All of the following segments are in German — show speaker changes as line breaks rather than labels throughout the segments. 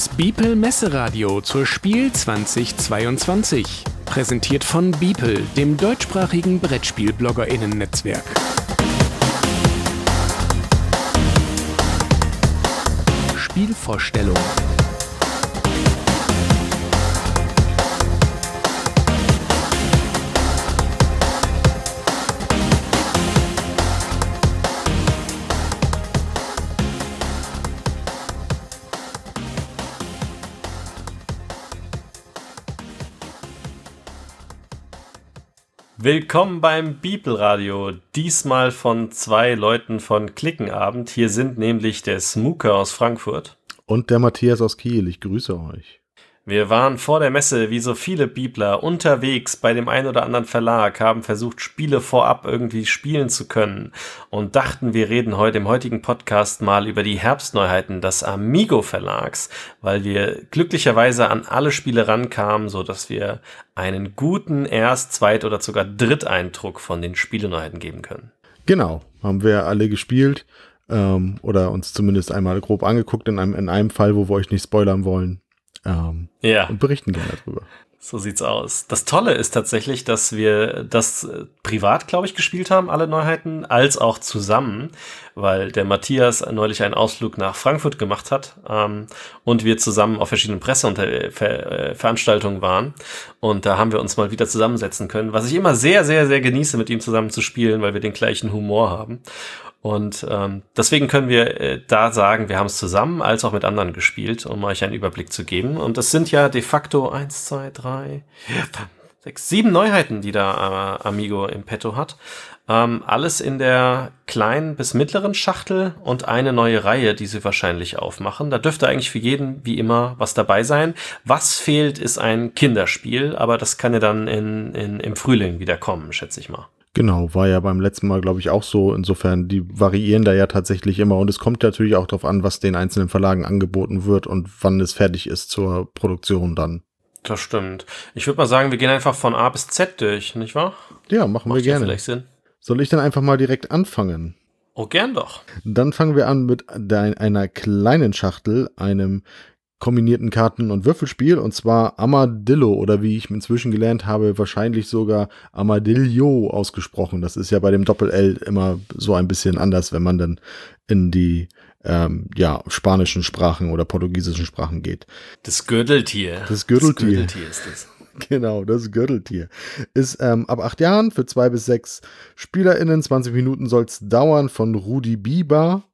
Das Beeple Messeradio zur Spiel 2022. Präsentiert von Beeple, dem deutschsprachigen Brettspiel-BloggerInnen-Netzwerk. Spielvorstellung.
Willkommen beim Bibelradio. Diesmal von zwei Leuten von Klickenabend. Hier sind nämlich der Smooker aus Frankfurt.
Und der Matthias aus Kiel. Ich grüße euch.
Wir waren vor der Messe, wie so viele Bibler, unterwegs bei dem einen oder anderen Verlag, haben versucht, Spiele vorab irgendwie spielen zu können und dachten, wir reden heute im heutigen Podcast mal über die Herbstneuheiten des Amigo Verlags, weil wir glücklicherweise an alle Spiele rankamen, so dass wir einen guten Erst-, Zweit- oder sogar Dritteindruck von den Spieleneuheiten geben können.
Genau, haben wir alle gespielt ähm, oder uns zumindest einmal grob angeguckt in einem, in einem Fall, wo wir euch nicht spoilern wollen. Ähm, ja. Und berichten gerne darüber.
So sieht's aus. Das Tolle ist tatsächlich, dass wir das äh, privat, glaube ich, gespielt haben, alle Neuheiten, als auch zusammen, weil der Matthias neulich einen Ausflug nach Frankfurt gemacht hat ähm, und wir zusammen auf verschiedenen Presseveranstaltungen äh, waren. Und da haben wir uns mal wieder zusammensetzen können, was ich immer sehr, sehr, sehr genieße, mit ihm zusammen zu spielen, weil wir den gleichen Humor haben. Und ähm, deswegen können wir äh, da sagen, wir haben es zusammen als auch mit anderen gespielt, um euch einen Überblick zu geben. Und das sind ja de facto eins, zwei, drei, sechs, sieben Neuheiten, die da äh, Amigo im Petto hat. Ähm, alles in der kleinen bis mittleren Schachtel und eine neue Reihe, die sie wahrscheinlich aufmachen. Da dürfte eigentlich für jeden wie immer was dabei sein. Was fehlt, ist ein Kinderspiel, aber das kann ja dann in, in, im Frühling wieder kommen, schätze ich mal.
Genau, war ja beim letzten Mal, glaube ich, auch so. Insofern, die variieren da ja tatsächlich immer. Und es kommt natürlich auch darauf an, was den einzelnen Verlagen angeboten wird und wann es fertig ist zur Produktion dann.
Das stimmt. Ich würde mal sagen, wir gehen einfach von A bis Z durch, nicht wahr?
Ja, machen Macht wir gerne. Ja vielleicht Sinn. Soll ich dann einfach mal direkt anfangen?
Oh, gern doch.
Dann fangen wir an mit einer kleinen Schachtel, einem kombinierten Karten- und Würfelspiel und zwar Amadillo oder wie ich inzwischen gelernt habe, wahrscheinlich sogar Amadillo ausgesprochen. Das ist ja bei dem Doppel-L immer so ein bisschen anders, wenn man dann in die ähm, ja, spanischen Sprachen oder portugiesischen Sprachen geht.
Das Gürteltier.
Das Gürteltier. Das Gürteltier ist das. Genau, das Gürteltier. Ist ähm, ab acht Jahren für zwei bis sechs SpielerInnen. 20 Minuten soll es dauern von Rudi Biber.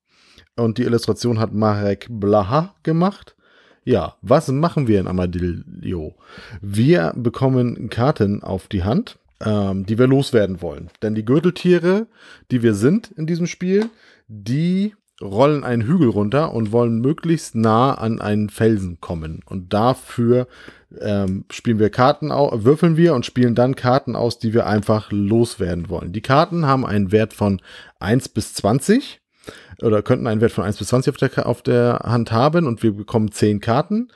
Und die Illustration hat Marek Blaha gemacht. Ja, was machen wir in Amadillo? Wir bekommen Karten auf die Hand, ähm, die wir loswerden wollen. Denn die Gürteltiere, die wir sind in diesem Spiel, die rollen einen Hügel runter und wollen möglichst nah an einen Felsen kommen. Und dafür ähm, spielen wir Karten, würfeln wir und spielen dann Karten aus, die wir einfach loswerden wollen. Die Karten haben einen Wert von 1 bis 20 oder könnten einen Wert von 1 bis 20 auf der, auf der Hand haben und wir bekommen 10 Karten.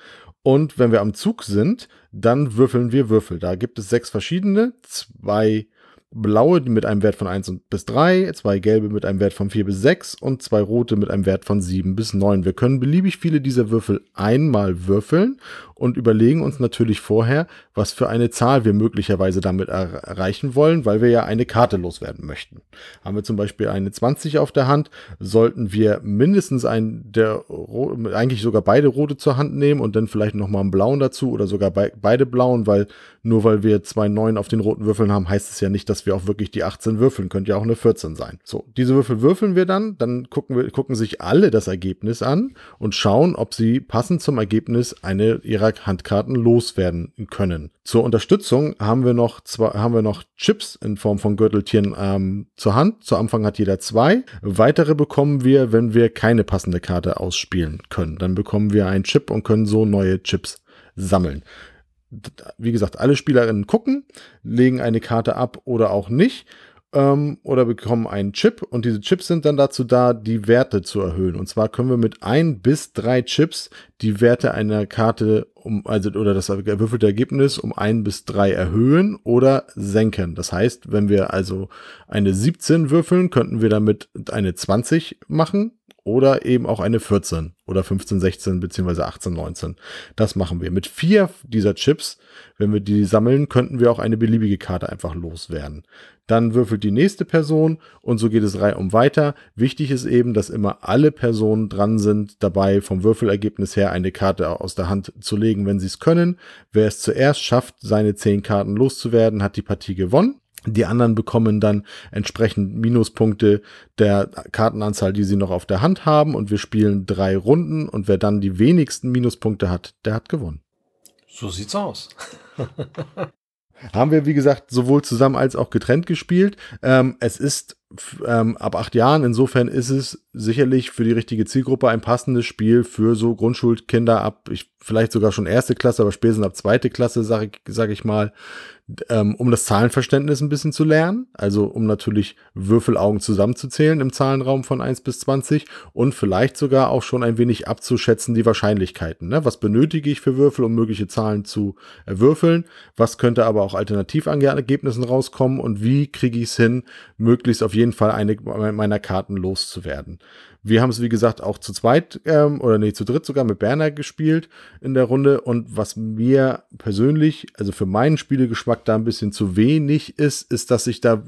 Und wenn wir am Zug sind, dann würfeln wir Würfel. Da gibt es sechs verschiedene, zwei blaue mit einem Wert von 1 bis 3, zwei gelbe mit einem Wert von 4 bis 6 und zwei rote mit einem Wert von 7 bis 9. Wir können beliebig viele dieser Würfel einmal würfeln und überlegen uns natürlich vorher, was für eine Zahl wir möglicherweise damit er erreichen wollen, weil wir ja eine Karte loswerden möchten. Haben wir zum Beispiel eine 20 auf der Hand, sollten wir mindestens ein der eigentlich sogar beide rote zur Hand nehmen und dann vielleicht nochmal einen blauen dazu oder sogar be beide blauen, weil nur weil wir zwei neun auf den roten Würfeln haben, heißt es ja nicht, dass wir auch wirklich die 18 würfeln. Könnte ja auch eine 14 sein. So, diese Würfel würfeln wir dann, dann gucken wir, gucken sich alle das Ergebnis an und schauen, ob sie passend zum Ergebnis eine ihrer Handkarten loswerden können. Zur Unterstützung haben wir noch zwei, haben wir noch Chips in Form von Gürteltieren ähm, zur Hand. Zu Anfang hat jeder zwei. Weitere bekommen wir, wenn wir keine passende Karte ausspielen können. Dann bekommen wir einen Chip und können so neue Chips sammeln wie gesagt, alle Spielerinnen gucken, legen eine Karte ab oder auch nicht ähm, oder bekommen einen Chip und diese Chips sind dann dazu da, die Werte zu erhöhen. Und zwar können wir mit ein bis drei Chips die Werte einer Karte um, also oder das gewürfelte Ergebnis um ein bis drei erhöhen oder senken. Das heißt, wenn wir also eine 17 würfeln, könnten wir damit eine 20 machen oder eben auch eine 14 oder 15, 16 beziehungsweise 18, 19. Das machen wir. Mit vier dieser Chips, wenn wir die sammeln, könnten wir auch eine beliebige Karte einfach loswerden. Dann würfelt die nächste Person und so geht es reihum weiter. Wichtig ist eben, dass immer alle Personen dran sind, dabei vom Würfelergebnis her eine Karte aus der Hand zu legen, wenn sie es können. Wer es zuerst schafft, seine zehn Karten loszuwerden, hat die Partie gewonnen. Die anderen bekommen dann entsprechend Minuspunkte der Kartenanzahl, die sie noch auf der Hand haben. Und wir spielen drei Runden. Und wer dann die wenigsten Minuspunkte hat, der hat gewonnen.
So sieht's aus.
Haben wir, wie gesagt, sowohl zusammen als auch getrennt gespielt. Ähm, es ist ähm, ab acht Jahren, insofern ist es sicherlich für die richtige Zielgruppe ein passendes Spiel für so Grundschulkinder ab, ich, vielleicht sogar schon erste Klasse, aber spätestens ab zweite Klasse, sage ich, sag ich mal, ähm, um das Zahlenverständnis ein bisschen zu lernen. Also um natürlich Würfelaugen zusammenzuzählen im Zahlenraum von 1 bis 20 und vielleicht sogar auch schon ein wenig abzuschätzen die Wahrscheinlichkeiten. Ne? Was benötige ich für Würfel, um mögliche Zahlen zu würfeln? Was könnte aber auch alternativ an Ergebnissen rauskommen und wie kriege ich es hin, möglichst auf jeden Fall eine meiner Karten loszuwerden? Wir haben es, wie gesagt, auch zu zweit ähm, oder nee, zu dritt sogar mit Berner gespielt in der Runde. Und was mir persönlich, also für meinen Spielegeschmack da ein bisschen zu wenig ist, ist, dass ich da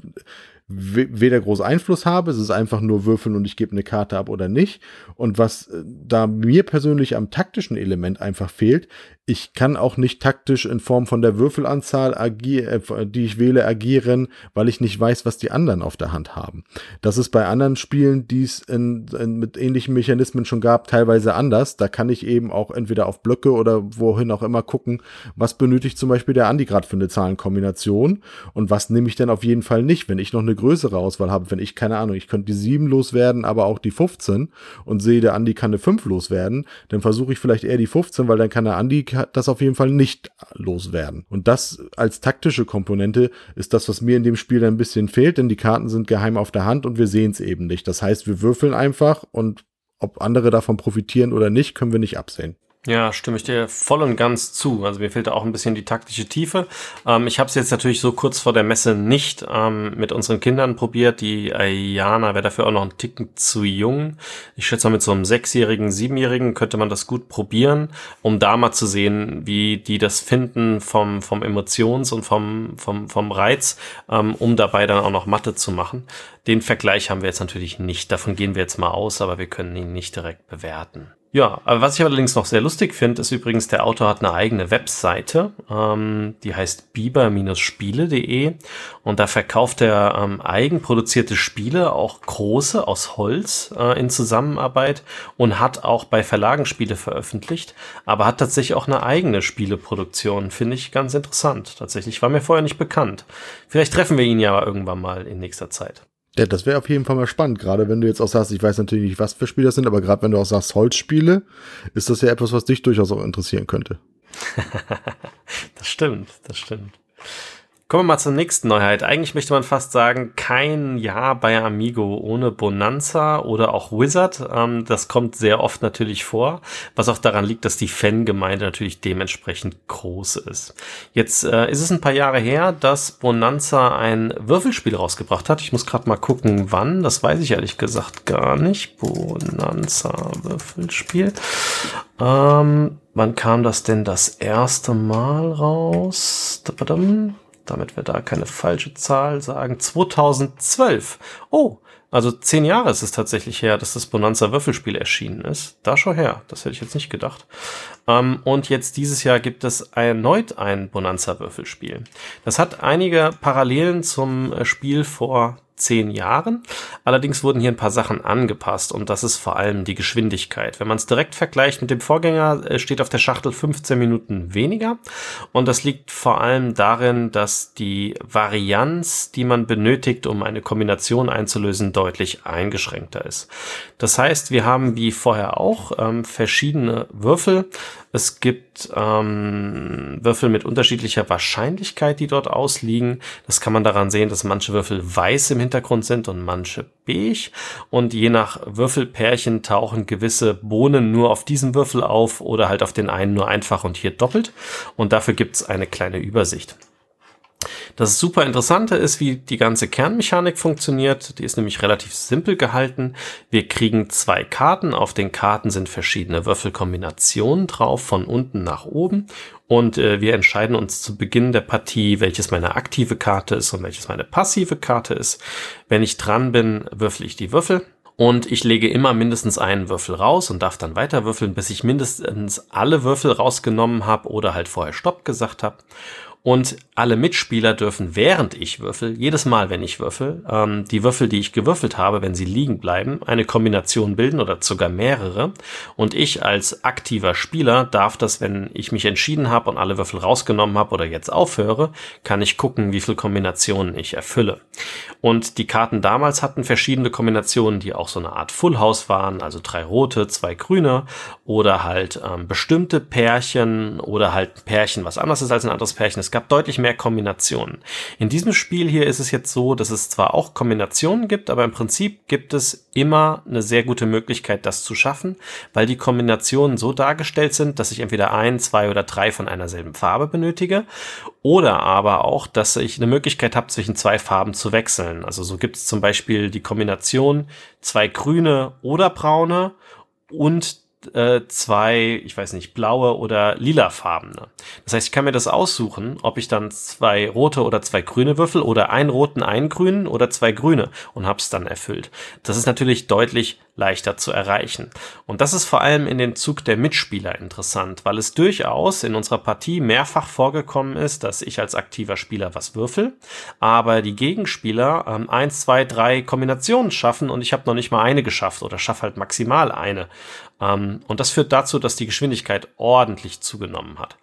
weder groß Einfluss habe, es ist einfach nur würfeln und ich gebe eine Karte ab oder nicht. Und was äh, da mir persönlich am taktischen Element einfach fehlt, ich kann auch nicht taktisch in Form von der Würfelanzahl, äh, die ich wähle, agieren, weil ich nicht weiß, was die anderen auf der Hand haben. Das ist bei anderen Spielen, die es mit ähnlichen Mechanismen schon gab, teilweise anders. Da kann ich eben auch entweder auf Blöcke oder wohin auch immer gucken, was benötigt zum Beispiel der Andi gerade für eine Zahlenkombination und was nehme ich denn auf jeden Fall nicht, wenn ich noch eine größere Auswahl habe. Wenn ich, keine Ahnung, ich könnte die 7 loswerden, aber auch die 15 und sehe, der Andi kann eine 5 loswerden, dann versuche ich vielleicht eher die 15, weil dann kann der Andi das auf jeden Fall nicht loswerden. Und das als taktische Komponente ist das, was mir in dem Spiel ein bisschen fehlt, denn die Karten sind geheim auf der Hand und wir sehen es eben nicht. Das heißt, wir würfeln einfach und ob andere davon profitieren oder nicht, können wir nicht absehen.
Ja, stimme ich dir voll und ganz zu. Also mir fehlt da auch ein bisschen die taktische Tiefe. Ähm, ich habe es jetzt natürlich so kurz vor der Messe nicht ähm, mit unseren Kindern probiert. Die Ayana wäre dafür auch noch ein Ticken zu jung. Ich schätze mal, mit so einem sechsjährigen, siebenjährigen könnte man das gut probieren, um da mal zu sehen, wie die das finden vom, vom Emotions- und vom, vom, vom Reiz, ähm, um dabei dann auch noch Mathe zu machen. Den Vergleich haben wir jetzt natürlich nicht. Davon gehen wir jetzt mal aus, aber wir können ihn nicht direkt bewerten. Ja, aber was ich allerdings noch sehr lustig finde, ist übrigens, der Autor hat eine eigene Webseite, ähm, die heißt biber-spiele.de und da verkauft er ähm, eigenproduzierte Spiele, auch große aus Holz äh, in Zusammenarbeit und hat auch bei Verlagen Spiele veröffentlicht, aber hat tatsächlich auch eine eigene Spieleproduktion, finde ich ganz interessant. Tatsächlich war mir vorher nicht bekannt. Vielleicht treffen wir ihn ja irgendwann mal in nächster Zeit.
Ja, das wäre auf jeden Fall mal spannend, gerade wenn du jetzt auch sagst, ich weiß natürlich nicht, was für Spiele das sind, aber gerade wenn du auch sagst Holzspiele, ist das ja etwas, was dich durchaus auch interessieren könnte.
das stimmt, das stimmt. Kommen wir mal zur nächsten Neuheit. Eigentlich möchte man fast sagen, kein Jahr bei Amigo ohne Bonanza oder auch Wizard. Ähm, das kommt sehr oft natürlich vor, was auch daran liegt, dass die Fangemeinde natürlich dementsprechend groß ist. Jetzt äh, ist es ein paar Jahre her, dass Bonanza ein Würfelspiel rausgebracht hat. Ich muss gerade mal gucken, wann. Das weiß ich ehrlich gesagt gar nicht. Bonanza Würfelspiel. Ähm, wann kam das denn das erste Mal raus? Damit wir da keine falsche Zahl sagen, 2012. Oh, also zehn Jahre ist es tatsächlich her, dass das Bonanza Würfelspiel erschienen ist. Da schon her, das hätte ich jetzt nicht gedacht. Ähm, und jetzt dieses Jahr gibt es erneut ein Bonanza Würfelspiel. Das hat einige Parallelen zum äh, Spiel vor zehn Jahren. Allerdings wurden hier ein paar Sachen angepasst und das ist vor allem die Geschwindigkeit. Wenn man es direkt vergleicht mit dem Vorgänger, äh, steht auf der Schachtel 15 Minuten weniger und das liegt vor allem darin, dass die Varianz, die man benötigt, um eine Kombination einzulösen, deutlich eingeschränkter ist. Das heißt, wir haben wie vorher auch ähm, verschiedene Würfel. Es gibt ähm, Würfel mit unterschiedlicher Wahrscheinlichkeit, die dort ausliegen. Das kann man daran sehen, dass manche Würfel weiß im Hintergrund sind und manche beige. Und je nach Würfelpärchen tauchen gewisse Bohnen nur auf diesem Würfel auf oder halt auf den einen nur einfach und hier doppelt. Und dafür gibt's eine kleine Übersicht. Das super Interessante ist, wie die ganze Kernmechanik funktioniert. Die ist nämlich relativ simpel gehalten. Wir kriegen zwei Karten. Auf den Karten sind verschiedene Würfelkombinationen drauf, von unten nach oben. Und äh, wir entscheiden uns zu Beginn der Partie, welches meine aktive Karte ist und welches meine passive Karte ist. Wenn ich dran bin, würfel ich die Würfel. Und ich lege immer mindestens einen Würfel raus und darf dann weiter würfeln, bis ich mindestens alle Würfel rausgenommen habe oder halt vorher Stopp gesagt habe. Und alle Mitspieler dürfen, während ich würfel, jedes Mal, wenn ich würfel, ähm, die Würfel, die ich gewürfelt habe, wenn sie liegen bleiben, eine Kombination bilden oder sogar mehrere. Und ich als aktiver Spieler darf das, wenn ich mich entschieden habe und alle Würfel rausgenommen habe oder jetzt aufhöre, kann ich gucken, wie viele Kombinationen ich erfülle. Und die Karten damals hatten verschiedene Kombinationen, die auch so eine Art Full House waren, also drei rote, zwei grüne oder halt ähm, bestimmte Pärchen oder halt ein Pärchen, was anders ist als ein anderes Pärchen. Es gab deutlich mehr Kombinationen. In diesem Spiel hier ist es jetzt so, dass es zwar auch Kombinationen gibt, aber im Prinzip gibt es immer eine sehr gute Möglichkeit, das zu schaffen, weil die Kombinationen so dargestellt sind, dass ich entweder ein, zwei oder drei von einer selben Farbe benötige oder aber auch, dass ich eine Möglichkeit habe, zwischen zwei Farben zu wechseln. Also so gibt es zum Beispiel die Kombination zwei grüne oder braune und äh, zwei, ich weiß nicht, blaue oder lila lilafarbene. Das heißt, ich kann mir das aussuchen, ob ich dann zwei rote oder zwei grüne Würfel oder einen roten, einen grünen oder zwei grüne und hab's dann erfüllt. Das ist natürlich deutlich leichter zu erreichen. Und das ist vor allem in den Zug der Mitspieler interessant, weil es durchaus in unserer Partie mehrfach vorgekommen ist, dass ich als aktiver Spieler was würfel, aber die Gegenspieler ähm, eins, zwei, drei Kombinationen schaffen und ich habe noch nicht mal eine geschafft oder schaffe halt maximal eine. Ähm, und das führt dazu, dass die Geschwindigkeit ordentlich zugenommen hat.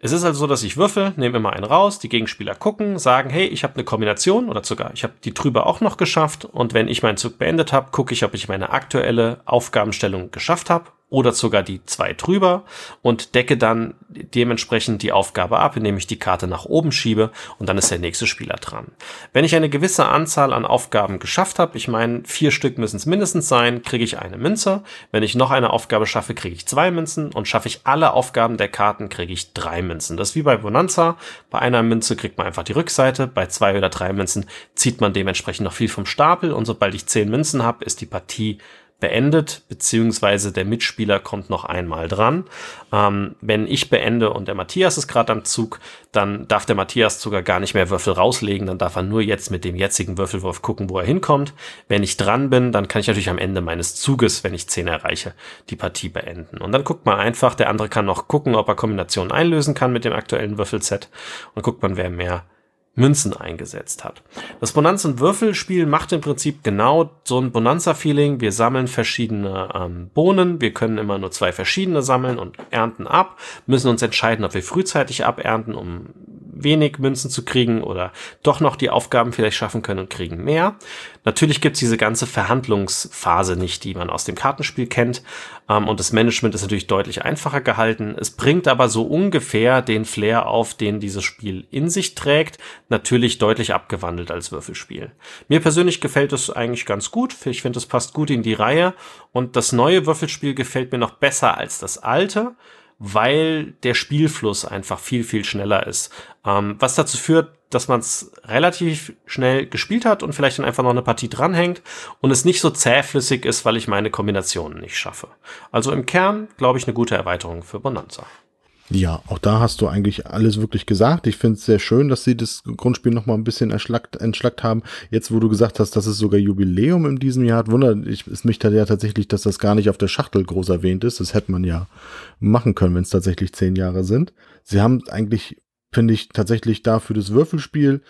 Es ist also so, dass ich würfel, nehme immer einen raus, die Gegenspieler gucken, sagen, hey, ich habe eine Kombination oder sogar, ich habe die drüber auch noch geschafft und wenn ich meinen Zug beendet habe, gucke ich, ob ich meine aktuelle Aufgabenstellung geschafft habe oder sogar die zwei drüber und decke dann dementsprechend die Aufgabe ab, indem ich die Karte nach oben schiebe und dann ist der nächste Spieler dran. Wenn ich eine gewisse Anzahl an Aufgaben geschafft habe, ich meine, vier Stück müssen es mindestens sein, kriege ich eine Münze. Wenn ich noch eine Aufgabe schaffe, kriege ich zwei Münzen und schaffe ich alle Aufgaben der Karten, kriege ich drei Münzen. Das ist wie bei Bonanza. Bei einer Münze kriegt man einfach die Rückseite, bei zwei oder drei Münzen zieht man dementsprechend noch viel vom Stapel und sobald ich zehn Münzen habe, ist die Partie beendet, beziehungsweise der Mitspieler kommt noch einmal dran. Ähm, wenn ich beende und der Matthias ist gerade am Zug, dann darf der Matthias sogar gar nicht mehr Würfel rauslegen, dann darf er nur jetzt mit dem jetzigen Würfelwurf gucken, wo er hinkommt. Wenn ich dran bin, dann kann ich natürlich am Ende meines Zuges, wenn ich 10 erreiche, die Partie beenden. Und dann guckt man einfach, der andere kann noch gucken, ob er Kombinationen einlösen kann mit dem aktuellen Würfelset und guckt man, wer mehr Münzen eingesetzt hat. Das Bonanza-Würfelspiel macht im Prinzip genau so ein Bonanza-Feeling. Wir sammeln verschiedene ähm, Bohnen, wir können immer nur zwei verschiedene sammeln und ernten ab, müssen uns entscheiden, ob wir frühzeitig abernten, um wenig Münzen zu kriegen oder doch noch die Aufgaben vielleicht schaffen können und kriegen mehr. Natürlich gibt's diese ganze Verhandlungsphase nicht, die man aus dem Kartenspiel kennt. Ähm, und das Management ist natürlich deutlich einfacher gehalten. Es bringt aber so ungefähr den Flair auf, den dieses Spiel in sich trägt. Natürlich deutlich abgewandelt als Würfelspiel. Mir persönlich gefällt es eigentlich ganz gut. Ich finde, es passt gut in die Reihe. Und das neue Würfelspiel gefällt mir noch besser als das alte weil der Spielfluss einfach viel, viel schneller ist. Ähm, was dazu führt, dass man es relativ schnell gespielt hat und vielleicht dann einfach noch eine Partie dranhängt und es nicht so zähflüssig ist, weil ich meine Kombinationen nicht schaffe. Also im Kern, glaube ich, eine gute Erweiterung für Bonanza.
Ja, auch da hast du eigentlich alles wirklich gesagt. Ich finde es sehr schön, dass sie das Grundspiel noch mal ein bisschen erschlackt, entschlackt haben. Jetzt, wo du gesagt hast, dass es sogar Jubiläum in diesem Jahr hat, wundert ich, es mich da ja tatsächlich, dass das gar nicht auf der Schachtel groß erwähnt ist. Das hätte man ja machen können, wenn es tatsächlich zehn Jahre sind. Sie haben eigentlich finde ich tatsächlich da für das Würfelspiel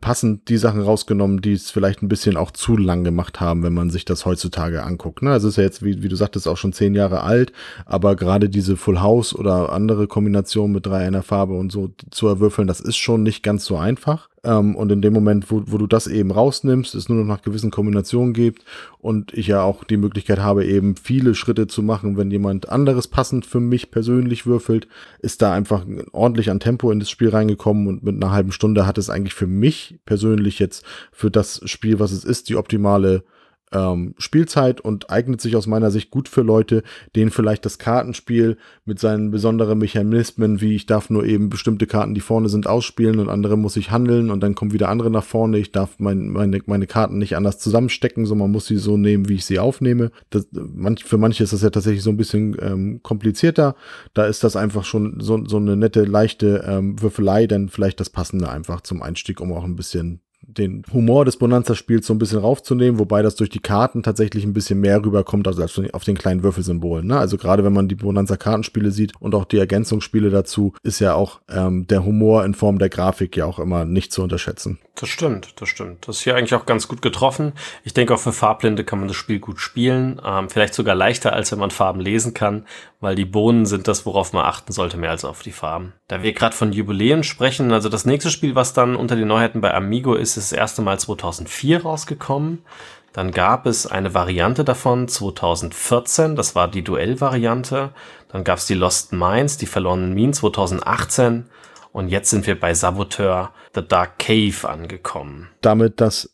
passend die Sachen rausgenommen, die es vielleicht ein bisschen auch zu lang gemacht haben, wenn man sich das heutzutage anguckt. Ne? Also es ist ja jetzt, wie, wie du sagtest, auch schon zehn Jahre alt, aber gerade diese Full House oder andere Kombinationen mit drei einer Farbe und so zu erwürfeln, das ist schon nicht ganz so einfach. Ähm, und in dem Moment, wo, wo du das eben rausnimmst, es nur noch nach gewissen Kombinationen gibt und ich ja auch die Möglichkeit habe, eben viele Schritte zu machen, wenn jemand anderes passend für mich persönlich würfelt, ist da einfach ordentlich an Tempo in das Spiel reingekommen und mit einer halben Stunde hat es eigentlich für mich persönlich jetzt für das Spiel, was es ist, die optimale ähm, Spielzeit und eignet sich aus meiner Sicht gut für Leute, denen vielleicht das Kartenspiel mit seinen besonderen Mechanismen, wie ich darf nur eben bestimmte Karten, die vorne sind, ausspielen und andere muss ich handeln und dann kommen wieder andere nach vorne. Ich darf mein, meine, meine Karten nicht anders zusammenstecken, sondern man muss sie so nehmen, wie ich sie aufnehme. Das, manch, für manche ist das ja tatsächlich so ein bisschen ähm, komplizierter. Da ist das einfach schon so, so eine nette, leichte ähm, Würfelei, dann vielleicht das Passende einfach zum Einstieg, um auch ein bisschen den Humor des Bonanza-Spiels so ein bisschen raufzunehmen, wobei das durch die Karten tatsächlich ein bisschen mehr rüberkommt als auf den kleinen Würfelsymbolen. Ne? Also gerade wenn man die Bonanza-Kartenspiele sieht und auch die Ergänzungsspiele dazu, ist ja auch ähm, der Humor in Form der Grafik ja auch immer nicht zu unterschätzen.
Das stimmt, das stimmt. Das ist hier eigentlich auch ganz gut getroffen. Ich denke auch für Farblinde kann man das Spiel gut spielen. Ähm, vielleicht sogar leichter, als wenn man Farben lesen kann, weil die Bohnen sind das, worauf man achten sollte, mehr als auf die Farben. Da wir gerade von Jubiläen sprechen, also das nächste Spiel, was dann unter den Neuheiten bei Amigo ist, ist das erste Mal 2004 rausgekommen. Dann gab es eine Variante davon 2014, das war die Duell-Variante. Dann gab es die Lost Mines, die verlorenen Minen 2018 und jetzt sind wir bei Saboteur The Dark Cave angekommen.
Damit das,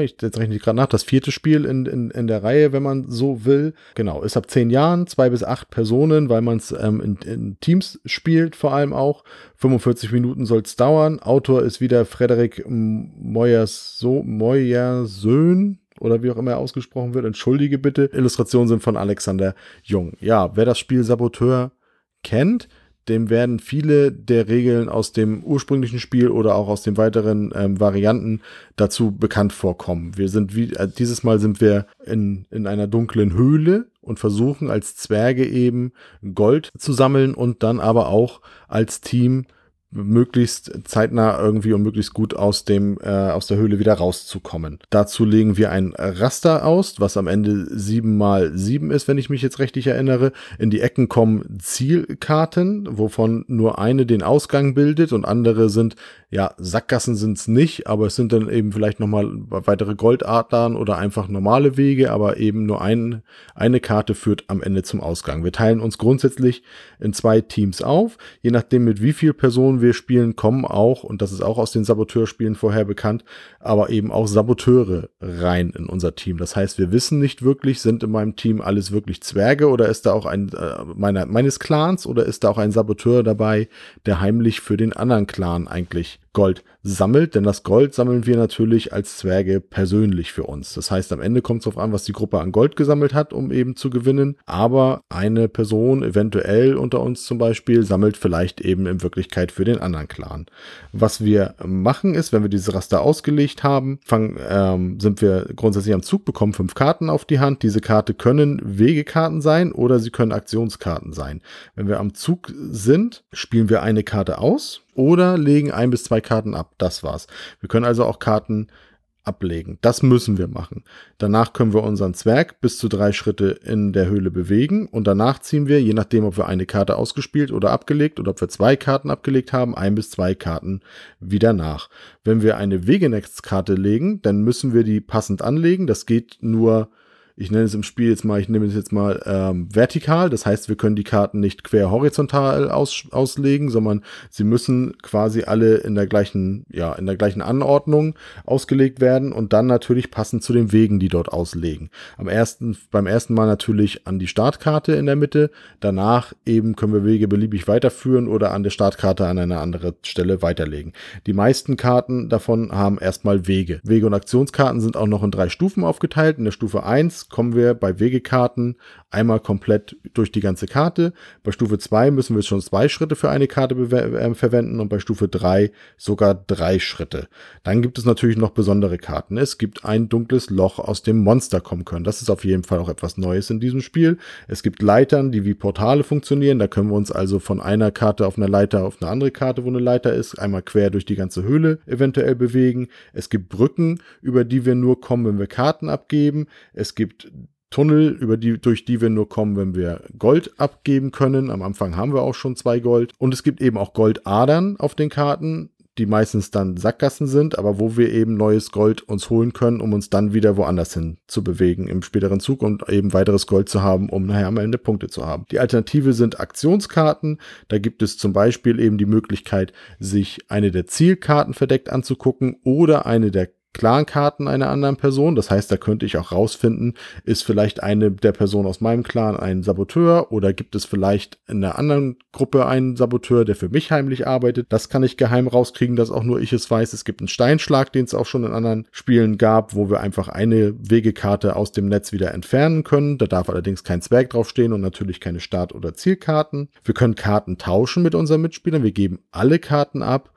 ich jetzt rechne ich gerade nach, das vierte Spiel in, in, in der Reihe, wenn man so will. Genau, ist ab zehn Jahren, zwei bis acht Personen, weil man es ähm, in, in Teams spielt, vor allem auch. 45 Minuten soll es dauern. Autor ist wieder Frederik Moyers Moyersöhn oder wie auch immer er ausgesprochen wird. Entschuldige bitte. Illustrationen sind von Alexander Jung. Ja, wer das Spiel Saboteur kennt, dem werden viele der Regeln aus dem ursprünglichen Spiel oder auch aus den weiteren ähm, Varianten dazu bekannt vorkommen. Wir sind wie, äh, dieses Mal sind wir in, in einer dunklen Höhle und versuchen als Zwerge eben Gold zu sammeln und dann aber auch als Team möglichst zeitnah irgendwie und möglichst gut aus dem äh, aus der Höhle wieder rauszukommen. Dazu legen wir ein Raster aus, was am Ende sieben mal sieben ist, wenn ich mich jetzt richtig erinnere. In die Ecken kommen Zielkarten, wovon nur eine den Ausgang bildet und andere sind ja, Sackgassen sind es nicht, aber es sind dann eben vielleicht nochmal weitere Goldadlern oder einfach normale Wege, aber eben nur ein, eine Karte führt am Ende zum Ausgang. Wir teilen uns grundsätzlich in zwei Teams auf. Je nachdem, mit wie viel Personen wir spielen, kommen auch, und das ist auch aus den Saboteurspielen vorher bekannt, aber eben auch Saboteure rein in unser Team. Das heißt, wir wissen nicht wirklich, sind in meinem Team alles wirklich Zwerge oder ist da auch ein äh, meiner, meines Clans oder ist da auch ein Saboteur dabei, der heimlich für den anderen Clan eigentlich Gold sammelt, denn das Gold sammeln wir natürlich als Zwerge persönlich für uns. Das heißt, am Ende kommt es darauf an, was die Gruppe an Gold gesammelt hat, um eben zu gewinnen. Aber eine Person, eventuell unter uns zum Beispiel, sammelt vielleicht eben in Wirklichkeit für den anderen Clan. Was wir machen ist, wenn wir diese Raster ausgelegt haben, fang, ähm, sind wir grundsätzlich am Zug, bekommen fünf Karten auf die Hand. Diese Karte können Wegekarten sein oder sie können Aktionskarten sein. Wenn wir am Zug sind, spielen wir eine Karte aus oder legen ein bis zwei Karten ab. Das war's. Wir können also auch Karten ablegen. Das müssen wir machen. Danach können wir unseren Zwerg bis zu drei Schritte in der Höhle bewegen und danach ziehen wir, je nachdem, ob wir eine Karte ausgespielt oder abgelegt oder ob wir zwei Karten abgelegt haben, ein bis zwei Karten wieder nach. Wenn wir eine Wegenext-Karte legen, dann müssen wir die passend anlegen. Das geht nur ich nenne es im Spiel jetzt mal, ich nehme es jetzt mal ähm, vertikal. Das heißt, wir können die Karten nicht quer horizontal aus, auslegen, sondern sie müssen quasi alle in der gleichen, ja, in der gleichen Anordnung ausgelegt werden und dann natürlich passend zu den Wegen, die dort auslegen. Am ersten, beim ersten Mal natürlich an die Startkarte in der Mitte. Danach eben können wir Wege beliebig weiterführen oder an der Startkarte an eine andere Stelle weiterlegen. Die meisten Karten davon haben erstmal Wege. Wege und Aktionskarten sind auch noch in drei Stufen aufgeteilt. In der Stufe 1 kommen wir bei Wegekarten einmal komplett durch die ganze Karte. Bei Stufe 2 müssen wir schon zwei Schritte für eine Karte äh, verwenden und bei Stufe 3 sogar drei Schritte. Dann gibt es natürlich noch besondere Karten. Es gibt ein dunkles Loch, aus dem Monster kommen können. Das ist auf jeden Fall auch etwas Neues in diesem Spiel. Es gibt Leitern, die wie Portale funktionieren. Da können wir uns also von einer Karte auf einer Leiter auf eine andere Karte, wo eine Leiter ist, einmal quer durch die ganze Höhle eventuell bewegen. Es gibt Brücken, über die wir nur kommen, wenn wir Karten abgeben. Es gibt Tunnel, über die, durch die wir nur kommen, wenn wir Gold abgeben können. Am Anfang haben wir auch schon zwei Gold. Und es gibt eben auch Goldadern auf den Karten, die meistens dann Sackgassen sind, aber wo wir eben neues Gold uns holen können, um uns dann wieder woanders hin zu bewegen im späteren Zug und eben weiteres Gold zu haben, um nachher am Ende Punkte zu haben. Die Alternative sind Aktionskarten. Da gibt es zum Beispiel eben die Möglichkeit, sich eine der Zielkarten verdeckt anzugucken oder eine der Clan-Karten einer anderen Person. Das heißt, da könnte ich auch rausfinden, ist vielleicht eine der Personen aus meinem Clan ein Saboteur oder gibt es vielleicht in einer anderen Gruppe einen Saboteur, der für mich heimlich arbeitet. Das kann ich geheim rauskriegen, dass auch nur ich es weiß. Es gibt einen Steinschlag, den es auch schon in anderen Spielen gab, wo wir einfach eine Wegekarte aus dem Netz wieder entfernen können. Da darf allerdings kein Zwerg draufstehen und natürlich keine Start- oder Zielkarten. Wir können Karten tauschen mit unseren Mitspielern. Wir geben alle Karten ab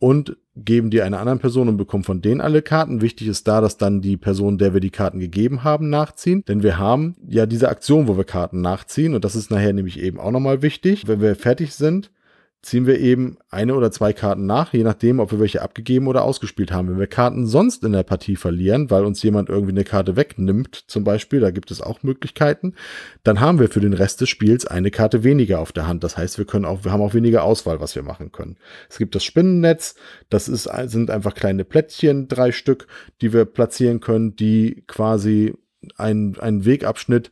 und geben die einer anderen Person und bekommen von denen alle Karten. Wichtig ist da, dass dann die Person, der wir die Karten gegeben haben, nachziehen. Denn wir haben ja diese Aktion, wo wir Karten nachziehen. Und das ist nachher nämlich eben auch nochmal wichtig. Wenn wir fertig sind, ziehen wir eben eine oder zwei Karten nach, je nachdem, ob wir welche abgegeben oder ausgespielt haben. Wenn wir Karten sonst in der Partie verlieren, weil uns jemand irgendwie eine Karte wegnimmt, zum Beispiel, da gibt es auch Möglichkeiten, dann haben wir für den Rest des Spiels eine Karte weniger auf der Hand. Das heißt, wir können auch, wir haben auch weniger Auswahl, was wir machen können. Es gibt das Spinnennetz, das ist, sind einfach kleine Plättchen, drei Stück, die wir platzieren können, die quasi einen, einen Wegabschnitt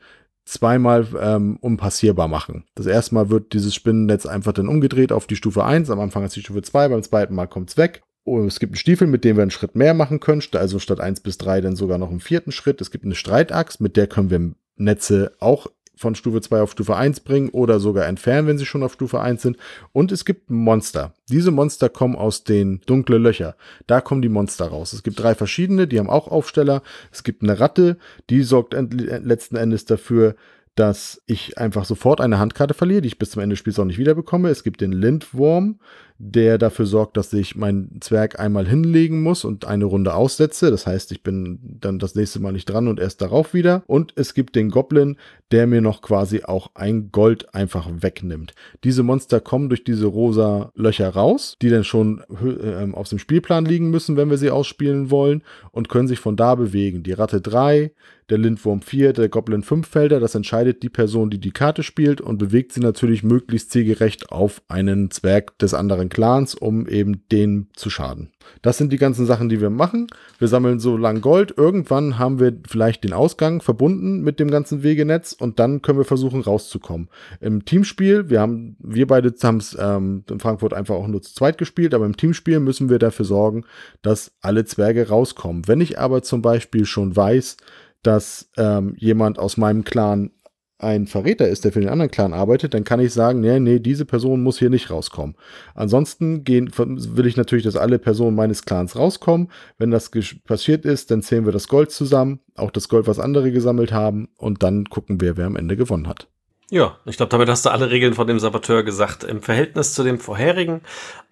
zweimal ähm, unpassierbar machen. Das erste Mal wird dieses Spinnennetz einfach dann umgedreht auf die Stufe 1, am Anfang ist die Stufe 2, beim zweiten Mal kommt es weg. Und es gibt einen Stiefel, mit dem wir einen Schritt mehr machen können, also statt 1 bis 3 dann sogar noch einen vierten Schritt. Es gibt eine Streitaxt, mit der können wir Netze auch von Stufe 2 auf Stufe 1 bringen oder sogar entfernen, wenn sie schon auf Stufe 1 sind. Und es gibt Monster. Diese Monster kommen aus den dunklen Löcher. Da kommen die Monster raus. Es gibt drei verschiedene, die haben auch Aufsteller. Es gibt eine Ratte, die sorgt letzten Endes dafür, dass ich einfach sofort eine Handkarte verliere, die ich bis zum Ende des Spiels auch nicht wiederbekomme. Es gibt den Lindwurm, der dafür sorgt, dass ich meinen Zwerg einmal hinlegen muss und eine Runde aussetze. Das heißt, ich bin dann das nächste Mal nicht dran und erst darauf wieder. Und es gibt den Goblin, der mir noch quasi auch ein Gold einfach wegnimmt. Diese Monster kommen durch diese rosa Löcher raus, die dann schon äh, auf dem Spielplan liegen müssen, wenn wir sie ausspielen wollen und können sich von da bewegen. Die Ratte 3, der Lindwurm 4, der Goblin 5 Felder. Das entscheidet die Person, die die Karte spielt und bewegt sie natürlich möglichst zielgerecht auf einen Zwerg des anderen Clans, um eben denen zu schaden. Das sind die ganzen Sachen, die wir machen. Wir sammeln so lang Gold. Irgendwann haben wir vielleicht den Ausgang verbunden mit dem ganzen Wegenetz und dann können wir versuchen rauszukommen. Im Teamspiel, wir haben, wir beide haben es ähm, in Frankfurt einfach auch nur zu zweit gespielt, aber im Teamspiel müssen wir dafür sorgen, dass alle Zwerge rauskommen. Wenn ich aber zum Beispiel schon weiß, dass ähm, jemand aus meinem Clan ein Verräter ist, der für den anderen Clan arbeitet, dann kann ich sagen, nee, nee, diese Person muss hier nicht rauskommen. Ansonsten gehen, will ich natürlich, dass alle Personen meines Clans rauskommen. Wenn das passiert ist, dann zählen wir das Gold zusammen, auch das Gold, was andere gesammelt haben, und dann gucken wir, wer am Ende gewonnen hat.
Ja, ich glaube, damit hast du alle Regeln von dem Saboteur gesagt. Im Verhältnis zu dem vorherigen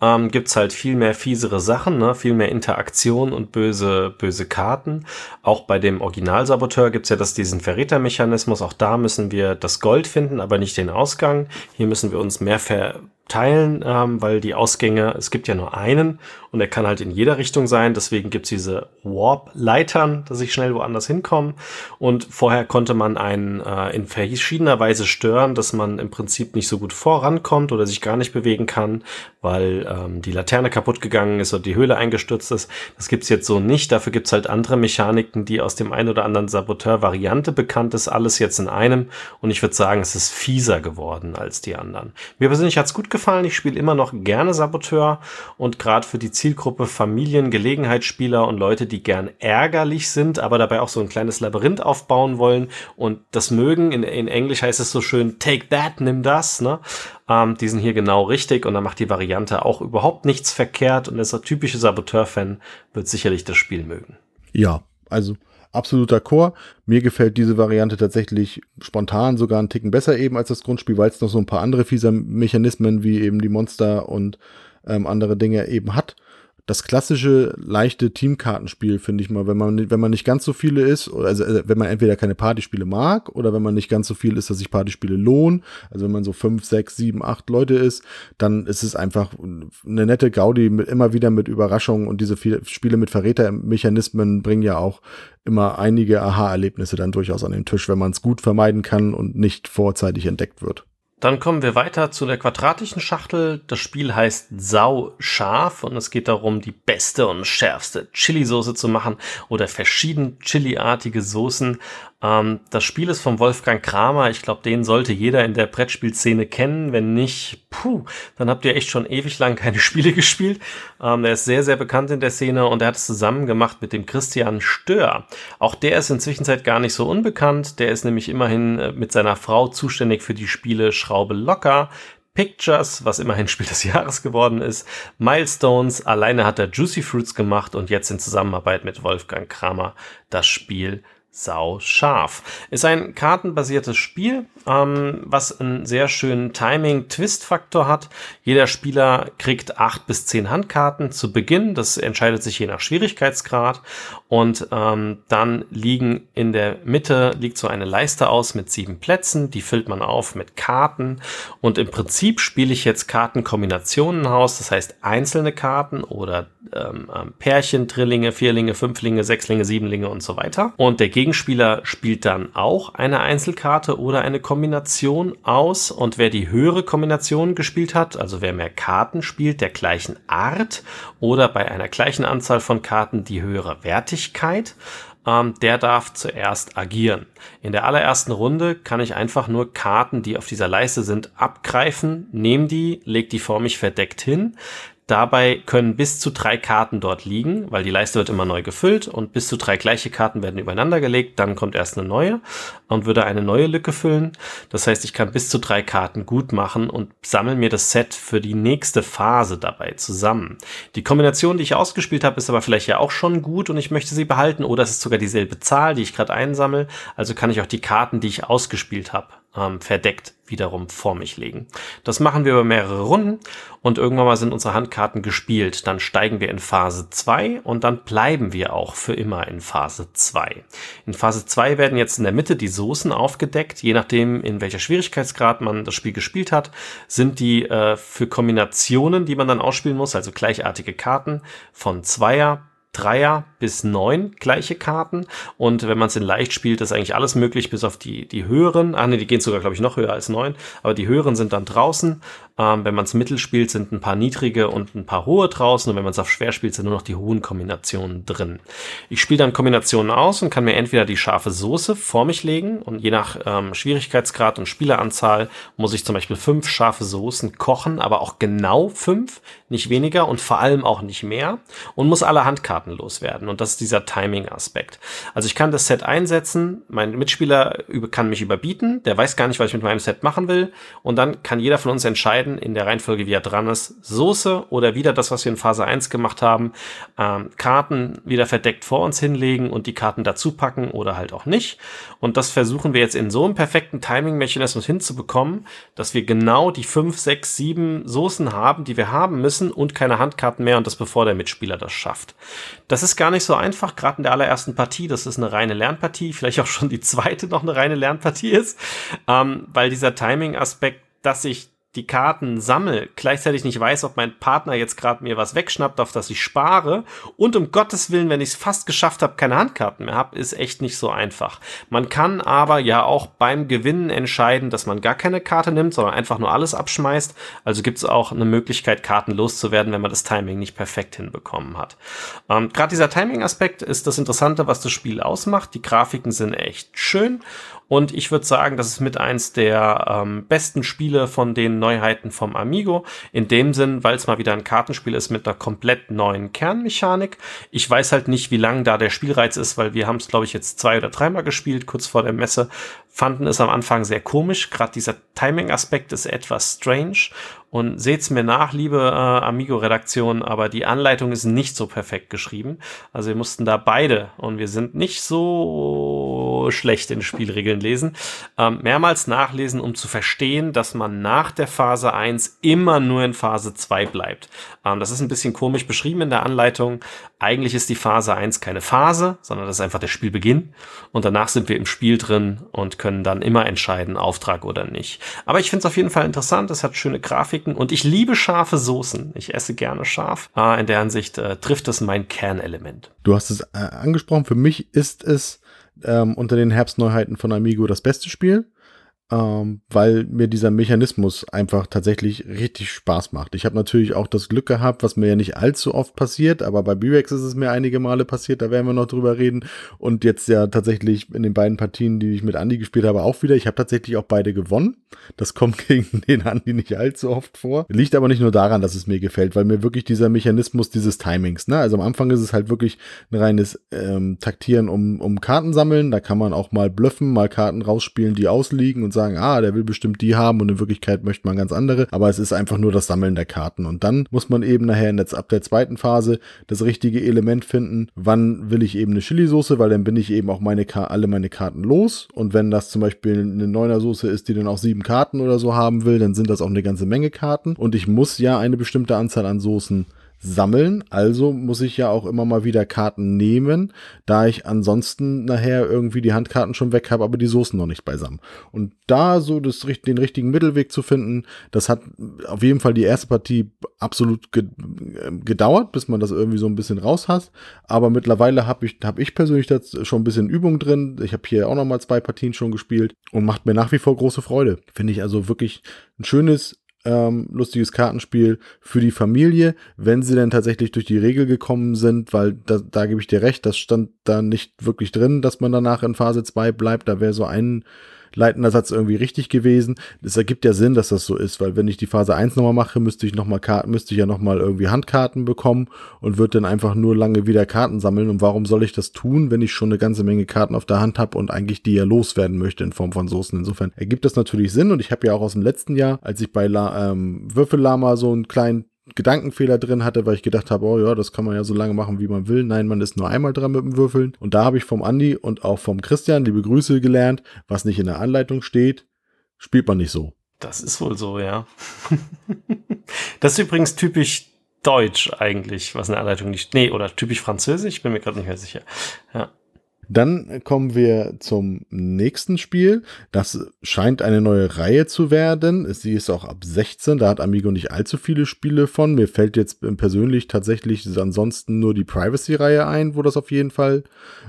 ähm, gibt's halt viel mehr fiesere Sachen, ne? viel mehr Interaktion und böse, böse Karten. Auch bei dem Originalsaboteur gibt's ja das, diesen Verrätermechanismus. Auch da müssen wir das Gold finden, aber nicht den Ausgang. Hier müssen wir uns mehr ver teilen, ähm, weil die Ausgänge, es gibt ja nur einen und er kann halt in jeder Richtung sein. Deswegen gibt's diese Warp-Leitern, dass ich schnell woanders hinkomme. Und vorher konnte man einen äh, in verschiedener Weise stören, dass man im Prinzip nicht so gut vorankommt oder sich gar nicht bewegen kann, weil ähm, die Laterne kaputt gegangen ist oder die Höhle eingestürzt ist. Das gibt's jetzt so nicht. Dafür gibt's halt andere Mechaniken, die aus dem ein oder anderen Saboteur-Variante bekannt ist. Alles jetzt in einem. Und ich würde sagen, es ist fieser geworden als die anderen. Mir persönlich hat's gut gefallen. Ich spiele immer noch gerne Saboteur und gerade für die Zielgruppe Familien, Gelegenheitsspieler und Leute, die gern ärgerlich sind, aber dabei auch so ein kleines Labyrinth aufbauen wollen und das mögen. In, in Englisch heißt es so schön, take that, nimm das. Ne? Ähm, die sind hier genau richtig und dann macht die Variante auch überhaupt nichts verkehrt und ist ein typischer Saboteur-Fan, wird sicherlich das Spiel mögen.
Ja, also absoluter Chor. Mir gefällt diese Variante tatsächlich spontan sogar einen Ticken besser eben als das Grundspiel, weil es noch so ein paar andere fieser Mechanismen wie eben die Monster und ähm, andere Dinge eben hat das klassische leichte Teamkartenspiel, finde ich mal, wenn man, wenn man nicht ganz so viele ist, also äh, wenn man entweder keine Partyspiele mag oder wenn man nicht ganz so viel ist, dass sich Partyspiele lohnen, also wenn man so fünf, sechs, sieben, acht Leute ist, dann ist es einfach eine nette Gaudi mit immer wieder mit Überraschungen und diese Spiele mit Verrätermechanismen bringen ja auch immer einige Aha-Erlebnisse dann durchaus an den Tisch, wenn man es gut vermeiden kann und nicht vorzeitig entdeckt wird.
Dann kommen wir weiter zu der quadratischen Schachtel. Das Spiel heißt Sau scharf und es geht darum, die beste und schärfste Chili-Soße zu machen oder verschieden chiliartige Soßen. Ähm, das Spiel ist von Wolfgang Kramer. Ich glaube, den sollte jeder in der Brettspielszene kennen. Wenn nicht, puh, dann habt ihr echt schon ewig lang keine Spiele gespielt. Ähm, der ist sehr, sehr bekannt in der Szene und er hat es zusammen gemacht mit dem Christian Stör. Auch der ist inzwischen gar nicht so unbekannt. Der ist nämlich immerhin äh, mit seiner Frau zuständig für die Spiele Schraube locker, Pictures, was immerhin Spiel des Jahres geworden ist, Milestones, alleine hat er Juicy Fruits gemacht und jetzt in Zusammenarbeit mit Wolfgang Kramer das Spiel sau scharf. Ist ein kartenbasiertes Spiel, ähm, was einen sehr schönen Timing-Twist-Faktor hat. Jeder Spieler kriegt acht bis zehn Handkarten zu Beginn. Das entscheidet sich je nach Schwierigkeitsgrad. Und ähm, dann liegen in der Mitte liegt so eine Leiste aus mit sieben Plätzen. Die füllt man auf mit Karten. Und im Prinzip spiele ich jetzt Kartenkombinationen aus. Das heißt einzelne Karten oder ähm, ähm Pärchen, Drillinge, Vierlinge, Fünflinge, Sechslinge, Siebenlinge und so weiter. Und der Gegenspieler spielt dann auch eine Einzelkarte oder eine Kombination aus und wer die höhere Kombination gespielt hat, also wer mehr Karten spielt der gleichen Art oder bei einer gleichen Anzahl von Karten die höhere Wertigkeit, ähm, der darf zuerst agieren. In der allerersten Runde kann ich einfach nur Karten, die auf dieser Leiste sind, abgreifen, nehme die, leg die vor mich verdeckt hin. Dabei können bis zu drei Karten dort liegen, weil die Leiste wird immer neu gefüllt und bis zu drei gleiche Karten werden übereinander gelegt. Dann kommt erst eine neue und würde eine neue Lücke füllen. Das heißt, ich kann bis zu drei Karten gut machen und sammle mir das Set für die nächste Phase dabei zusammen. Die Kombination, die ich ausgespielt habe, ist aber vielleicht ja auch schon gut und ich möchte sie behalten oder es ist sogar dieselbe Zahl, die ich gerade einsammle. Also kann ich auch die Karten, die ich ausgespielt habe, ähm, verdeckt wiederum vor mich legen. Das machen wir über mehrere Runden und irgendwann mal sind unsere Handkarten gespielt. Dann steigen wir in Phase 2 und dann bleiben wir auch für immer in Phase 2. In Phase 2 werden jetzt in der Mitte die Soßen aufgedeckt. Je nachdem, in welcher Schwierigkeitsgrad man das Spiel gespielt hat, sind die äh, für Kombinationen, die man dann ausspielen muss, also gleichartige Karten von Zweier Dreier bis neun gleiche Karten. Und wenn man es in leicht spielt, ist eigentlich alles möglich, bis auf die, die höheren. Ah, ne, die gehen sogar, glaube ich, noch höher als neun. Aber die höheren sind dann draußen. Ähm, wenn man es mittel spielt, sind ein paar niedrige und ein paar hohe draußen. Und wenn man es auf schwer spielt, sind nur noch die hohen Kombinationen drin. Ich spiele dann Kombinationen aus und kann mir entweder die scharfe Soße vor mich legen. Und je nach ähm, Schwierigkeitsgrad und Spieleranzahl muss ich zum Beispiel fünf scharfe Soßen kochen, aber auch genau fünf, nicht weniger und vor allem auch nicht mehr. Und muss alle Handkarten loswerden. Und das ist dieser Timing-Aspekt. Also ich kann das Set einsetzen, mein Mitspieler kann mich überbieten, der weiß gar nicht, was ich mit meinem Set machen will. Und dann kann jeder von uns entscheiden, entscheiden, in der Reihenfolge, wie er dran ist, Soße oder wieder das, was wir in Phase 1 gemacht haben, ähm, Karten wieder verdeckt vor uns hinlegen und die Karten dazu packen oder halt auch nicht. Und das versuchen wir jetzt in so einem perfekten Timing-Mechanismus hinzubekommen, dass wir genau die 5, 6, 7 Soßen haben, die wir haben müssen und keine Handkarten mehr und das bevor der Mitspieler das schafft. Das ist gar nicht so einfach, gerade in der allerersten Partie. Das ist eine reine Lernpartie, vielleicht auch schon die zweite noch eine reine Lernpartie ist, ähm, weil dieser Timing-Aspekt, dass ich die Karten sammel, gleichzeitig nicht weiß, ob mein Partner jetzt gerade mir was wegschnappt, auf das ich spare und um Gottes Willen, wenn ich es fast geschafft habe, keine Handkarten mehr habe, ist echt nicht so einfach. Man kann aber ja auch beim Gewinnen entscheiden, dass man gar keine Karte nimmt, sondern einfach nur alles abschmeißt. Also gibt es auch eine Möglichkeit, Karten loszuwerden, wenn man das Timing nicht perfekt hinbekommen hat. Ähm, gerade dieser Timing-Aspekt ist das Interessante, was das Spiel ausmacht. Die Grafiken sind echt schön und ich würde sagen, das ist mit eins der ähm, besten Spiele von den Neuheiten vom Amigo. In dem Sinn, weil es mal wieder ein Kartenspiel ist mit einer komplett neuen Kernmechanik. Ich weiß halt nicht, wie lang da der Spielreiz ist, weil wir haben es, glaube ich, jetzt zwei oder dreimal gespielt, kurz vor der Messe. Fanden es am Anfang sehr komisch. Gerade dieser Timing-Aspekt ist etwas strange. Und seht's mir nach, liebe äh, Amigo-Redaktion, aber die Anleitung ist nicht so perfekt geschrieben. Also wir mussten da beide und wir sind nicht so schlecht in Spielregeln lesen, ähm, mehrmals nachlesen, um zu verstehen, dass man nach der Phase 1 immer nur in Phase 2 bleibt. Ähm, das ist ein bisschen komisch beschrieben in der Anleitung. Eigentlich ist die Phase 1 keine Phase, sondern das ist einfach der Spielbeginn. Und danach sind wir im Spiel drin und können dann immer entscheiden, Auftrag oder nicht. Aber ich finde es auf jeden Fall interessant. Es hat schöne Grafiken und ich liebe scharfe Soßen. Ich esse gerne scharf. Äh, in der Hinsicht äh, trifft es mein Kernelement.
Du hast es äh, angesprochen. Für mich ist es ähm, unter den Herbstneuheiten von Amigo das beste Spiel. Ähm, weil mir dieser Mechanismus einfach tatsächlich richtig Spaß macht. Ich habe natürlich auch das Glück gehabt, was mir ja nicht allzu oft passiert, aber bei B-Rex ist es mir einige Male passiert, da werden wir noch drüber reden. Und jetzt ja tatsächlich in den beiden Partien, die ich mit Andy gespielt habe, auch wieder. Ich habe tatsächlich auch beide gewonnen. Das kommt gegen den Andy nicht allzu oft vor. Liegt aber nicht nur daran, dass es mir gefällt, weil mir wirklich dieser Mechanismus dieses Timings, ne? Also am Anfang ist es halt wirklich ein reines ähm, Taktieren um, um Karten sammeln. Da kann man auch mal bluffen, mal Karten rausspielen, die ausliegen und sagen, ah, der will bestimmt die haben und in Wirklichkeit möchte man ganz andere. Aber es ist einfach nur das Sammeln der Karten. Und dann muss man eben nachher in der, ab der zweiten Phase das richtige Element finden. Wann will ich eben eine Chili-Soße, weil dann bin ich eben auch meine alle meine Karten los. Und wenn das zum Beispiel eine Neuner-Soße ist, die dann auch sieben Karten oder so haben will, dann sind das auch eine ganze Menge Karten. Und ich muss ja eine bestimmte Anzahl an Soßen sammeln. Also muss ich ja auch immer mal wieder Karten nehmen, da ich ansonsten nachher irgendwie die Handkarten schon weg habe, aber die Soßen noch nicht beisammen. Und da so das, den richtigen Mittelweg zu finden, das hat auf jeden Fall die erste Partie absolut ge gedauert, bis man das irgendwie so ein bisschen raus hat. Aber mittlerweile habe ich, hab ich persönlich da schon ein bisschen Übung drin. Ich habe hier auch noch mal zwei Partien schon gespielt und macht mir nach wie vor große Freude. Finde ich also wirklich ein schönes ähm, lustiges Kartenspiel für die Familie, wenn sie denn tatsächlich durch die Regel gekommen sind, weil da, da gebe ich dir recht, das stand da nicht wirklich drin, dass man danach in Phase 2 bleibt. Da wäre so ein leitender Satz irgendwie richtig gewesen. Es ergibt ja Sinn, dass das so ist, weil wenn ich die Phase 1 nochmal mache, müsste ich noch mal Karten, müsste ich ja nochmal irgendwie Handkarten bekommen und würde dann einfach nur lange wieder Karten sammeln. Und warum soll ich das tun, wenn ich schon eine ganze Menge Karten auf der Hand habe und eigentlich die ja loswerden möchte in Form von Soßen? Insofern ergibt das natürlich Sinn und ich habe ja auch aus dem letzten Jahr, als ich bei La ähm, Würfellama so einen kleinen Gedankenfehler drin hatte, weil ich gedacht habe, oh ja, das kann man ja so lange machen, wie man will. Nein, man ist nur einmal dran mit dem Würfeln. Und da habe ich vom Andi und auch vom Christian, liebe Grüße, gelernt, was nicht in der Anleitung steht, spielt man nicht so.
Das ist wohl so, ja. das ist übrigens typisch deutsch eigentlich, was in der Anleitung nicht. Nee, oder typisch französisch, bin mir gerade nicht mehr sicher. Ja.
Dann kommen wir zum nächsten Spiel. Das scheint eine neue Reihe zu werden. Sie ist auch ab 16. Da hat Amigo nicht allzu viele Spiele von. Mir fällt jetzt persönlich tatsächlich ansonsten nur die Privacy-Reihe ein, wo das auf jeden Fall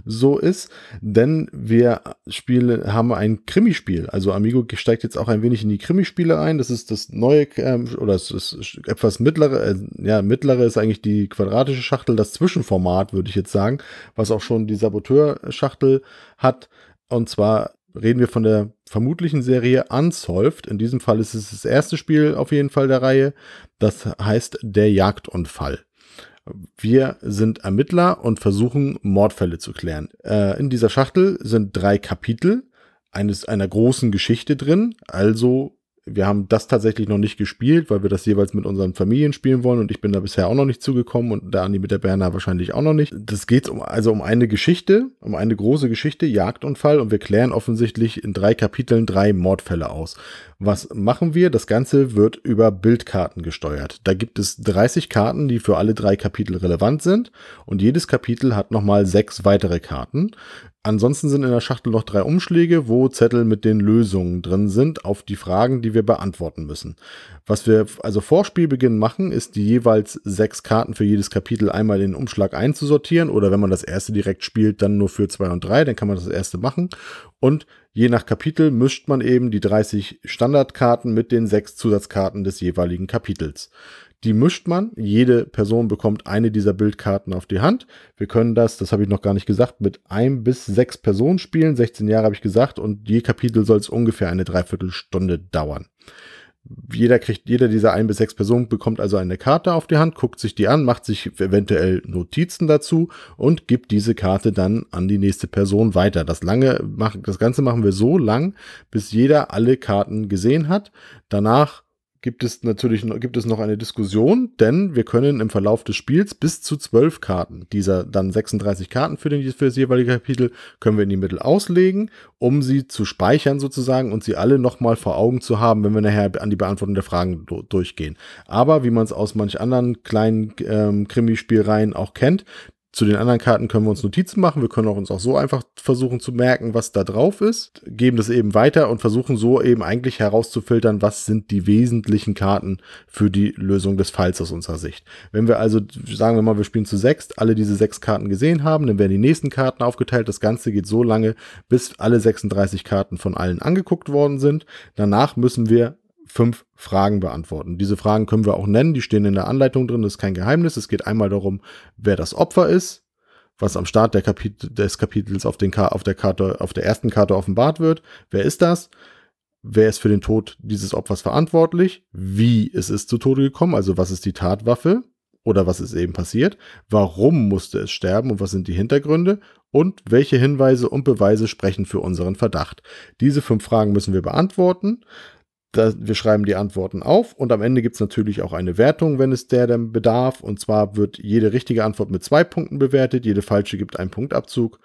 so ist. Denn wir spielen, haben ein Krimispiel. Also Amigo steigt jetzt auch ein wenig in die Krimispiele ein. Das ist das neue, ähm, oder es ist etwas mittlere, äh, ja, mittlere ist eigentlich die quadratische Schachtel, das Zwischenformat, würde ich jetzt sagen, was auch schon die Saboteur Schachtel hat. Und zwar reden wir von der vermutlichen Serie Unsolved. In diesem Fall ist es das erste Spiel auf jeden Fall der Reihe. Das heißt Der Jagdunfall. Wir sind Ermittler und versuchen Mordfälle zu klären. Äh, in dieser Schachtel sind drei Kapitel eines einer großen Geschichte drin, also wir haben das tatsächlich noch nicht gespielt, weil wir das jeweils mit unseren Familien spielen wollen und ich bin da bisher auch noch nicht zugekommen und der Andi mit der Berner wahrscheinlich auch noch nicht. Das geht um, also um eine Geschichte, um eine große Geschichte, Jagdunfall und wir klären offensichtlich in drei Kapiteln drei Mordfälle aus. Was machen wir? Das Ganze wird über Bildkarten gesteuert. Da gibt es 30 Karten, die für alle drei Kapitel relevant sind und jedes Kapitel hat nochmal sechs weitere Karten. Ansonsten sind in der Schachtel noch drei Umschläge, wo Zettel mit den Lösungen drin sind auf die Fragen, die wir beantworten müssen. Was wir also vor Spielbeginn machen, ist die jeweils sechs Karten für jedes Kapitel einmal in den Umschlag einzusortieren oder wenn man das erste direkt spielt, dann nur für zwei und drei, dann kann man das erste machen. Und je nach Kapitel mischt man eben die 30 Standardkarten mit den sechs Zusatzkarten des jeweiligen Kapitels. Die mischt man. Jede Person bekommt eine dieser Bildkarten auf die Hand. Wir können das, das habe ich noch gar nicht gesagt, mit ein bis sechs Personen spielen. 16 Jahre habe ich gesagt und je Kapitel soll es ungefähr eine Dreiviertelstunde dauern. Jeder kriegt, jeder dieser ein bis sechs Personen bekommt also eine Karte auf die Hand, guckt sich die an, macht sich eventuell Notizen dazu und gibt diese Karte dann an die nächste Person weiter. Das lange, das Ganze machen wir so lang, bis jeder alle Karten gesehen hat. Danach gibt es natürlich gibt es noch eine Diskussion, denn wir können im Verlauf des Spiels bis zu zwölf Karten, dieser dann 36 Karten für, den, für das jeweilige Kapitel, können wir in die Mittel auslegen, um sie zu speichern sozusagen und sie alle nochmal vor Augen zu haben, wenn wir nachher an die Beantwortung der Fragen durchgehen. Aber wie man es aus manch anderen kleinen ähm, Krimispielreihen auch kennt, Zu den anderen Karten können wir uns Notizen machen. Wir können auch uns auch so einfach versuchen zu merken, was da drauf ist, geben das eben weiter und versuchen so eben eigentlich herauszufiltern, was sind die wesentlichen Karten für die Lösung des Falls aus unserer Sicht. Wenn wir also, sagen wir mal, wir spielen zu sechs, alle diese sechs Karten gesehen haben, dann werden die nächsten Karten aufgeteilt. Das Ganze geht so lange, bis alle 36 Karten von allen angeguckt worden sind. Danach müssen wir fünf Fragen beantworten. Diese Fragen können wir auch nennen, die stehen in der Anleitung drin, das ist kein Geheimnis. Es geht einmal darum, wer das Opfer ist, was am Start Kapit des Kapitels auf, auf, der Karte, auf der ersten Karte offenbart wird. Wer ist das? Wer ist für den Tod dieses Opfers verantwortlich? Wie ist es zu Tode gekommen? Also was ist die Tatwaffe? Oder was ist eben passiert? Warum musste es sterben und was sind die Hintergründe? Und welche Hinweise und Beweise sprechen für unseren Verdacht? Diese fünf Fragen müssen wir beantworten. Da, wir schreiben die Antworten auf und am Ende gibt es natürlich auch eine Wertung, wenn es der denn bedarf. Und zwar wird jede richtige Antwort mit zwei Punkten bewertet, jede falsche gibt einen Punktabzug.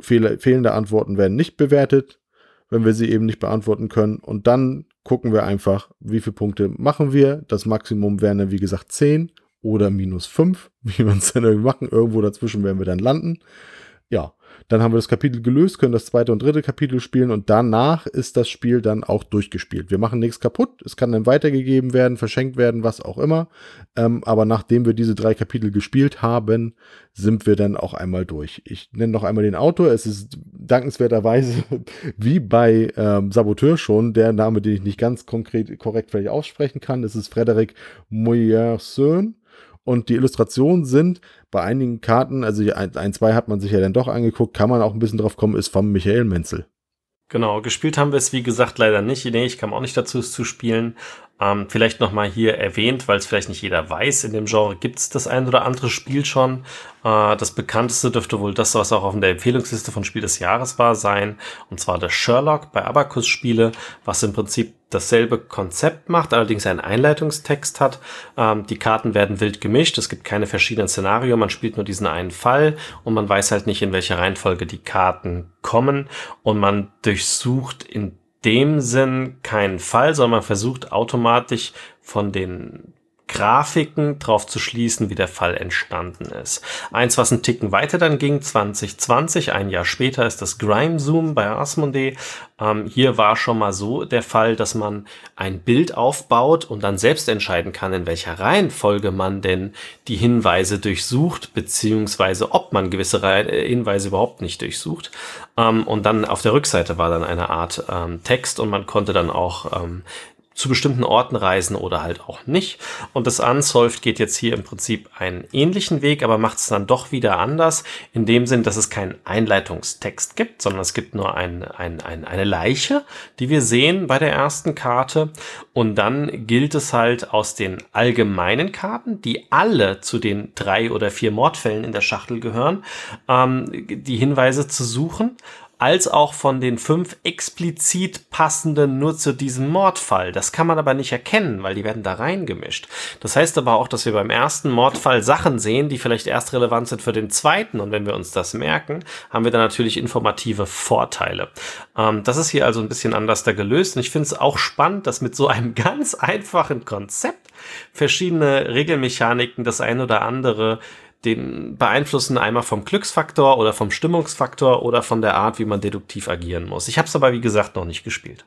Fehl, fehlende Antworten werden nicht bewertet, wenn wir sie eben nicht beantworten können. Und dann gucken wir einfach, wie viele Punkte machen wir. Das Maximum wären dann, wie gesagt, 10 oder minus 5, wie wir es dann irgendwie machen. Irgendwo dazwischen werden wir dann landen. Ja, dann haben wir das Kapitel gelöst, können das zweite und dritte Kapitel spielen und danach ist das Spiel dann auch durchgespielt. Wir machen nichts kaputt, es kann dann weitergegeben werden, verschenkt werden, was auch immer. Ähm, aber nachdem wir diese drei Kapitel gespielt haben, sind wir dann auch einmal durch. Ich nenne noch einmal den Autor. Es ist dankenswerterweise wie bei ähm, Saboteur schon der Name, den ich nicht ganz konkret korrekt vielleicht aussprechen kann. Es ist Frederic Moyerson und die Illustrationen sind bei einigen Karten, also ein, ein, zwei hat man sich ja dann doch angeguckt, kann man auch ein bisschen drauf kommen, ist von Michael Menzel.
Genau, gespielt haben wir es wie gesagt leider nicht. Nee, ich kam auch nicht dazu, es zu spielen. Ähm, vielleicht nochmal hier erwähnt, weil es vielleicht nicht jeder weiß, in dem Genre gibt es das ein oder andere Spiel schon. Äh, das bekannteste dürfte wohl das, was auch auf der Empfehlungsliste von Spiel des Jahres war, sein. Und zwar das Sherlock bei Abacus Spiele, was im Prinzip dasselbe Konzept macht, allerdings einen Einleitungstext hat. Ähm, die Karten werden wild gemischt, es gibt keine verschiedenen Szenarien, man spielt nur diesen einen Fall und man weiß halt nicht, in welcher Reihenfolge die Karten kommen und man durchsucht in dem Sinn keinen Fall, sondern man versucht automatisch von den Grafiken drauf zu schließen, wie der Fall entstanden ist. Eins, was einen Ticken weiter dann ging, 2020, ein Jahr später, ist das Grime Zoom bei Asmodee. Ähm, hier war schon mal so der Fall, dass man ein Bild aufbaut und dann selbst entscheiden kann, in welcher Reihenfolge man denn die Hinweise durchsucht, beziehungsweise ob man gewisse äh, Hinweise überhaupt nicht durchsucht. Ähm, und dann auf der Rückseite war dann eine Art ähm, Text und man konnte dann auch ähm, zu bestimmten Orten reisen oder halt auch nicht. Und das Unsolved geht jetzt hier im Prinzip einen ähnlichen Weg, aber macht es dann doch wieder anders, in dem Sinn, dass es keinen Einleitungstext gibt, sondern es gibt nur ein, ein, ein, eine Leiche, die wir sehen bei der ersten Karte. Und dann gilt es halt aus den allgemeinen Karten, die alle zu den drei oder vier Mordfällen in der Schachtel gehören, ähm, die Hinweise zu suchen als auch von den fünf explizit passenden nur zu diesem Mordfall. Das kann man aber nicht erkennen, weil die werden da reingemischt. Das heißt aber auch, dass wir beim ersten Mordfall Sachen sehen, die vielleicht erst relevant sind für den zweiten. Und wenn wir uns das merken, haben wir dann natürlich informative Vorteile. Ähm, das ist hier also ein bisschen anders da gelöst. Und ich finde es auch spannend, dass mit so einem ganz einfachen Konzept verschiedene Regelmechaniken das ein oder andere den beeinflussen einmal vom Glücksfaktor oder vom Stimmungsfaktor oder von der Art, wie man deduktiv agieren muss. Ich habe es aber, wie gesagt, noch nicht gespielt.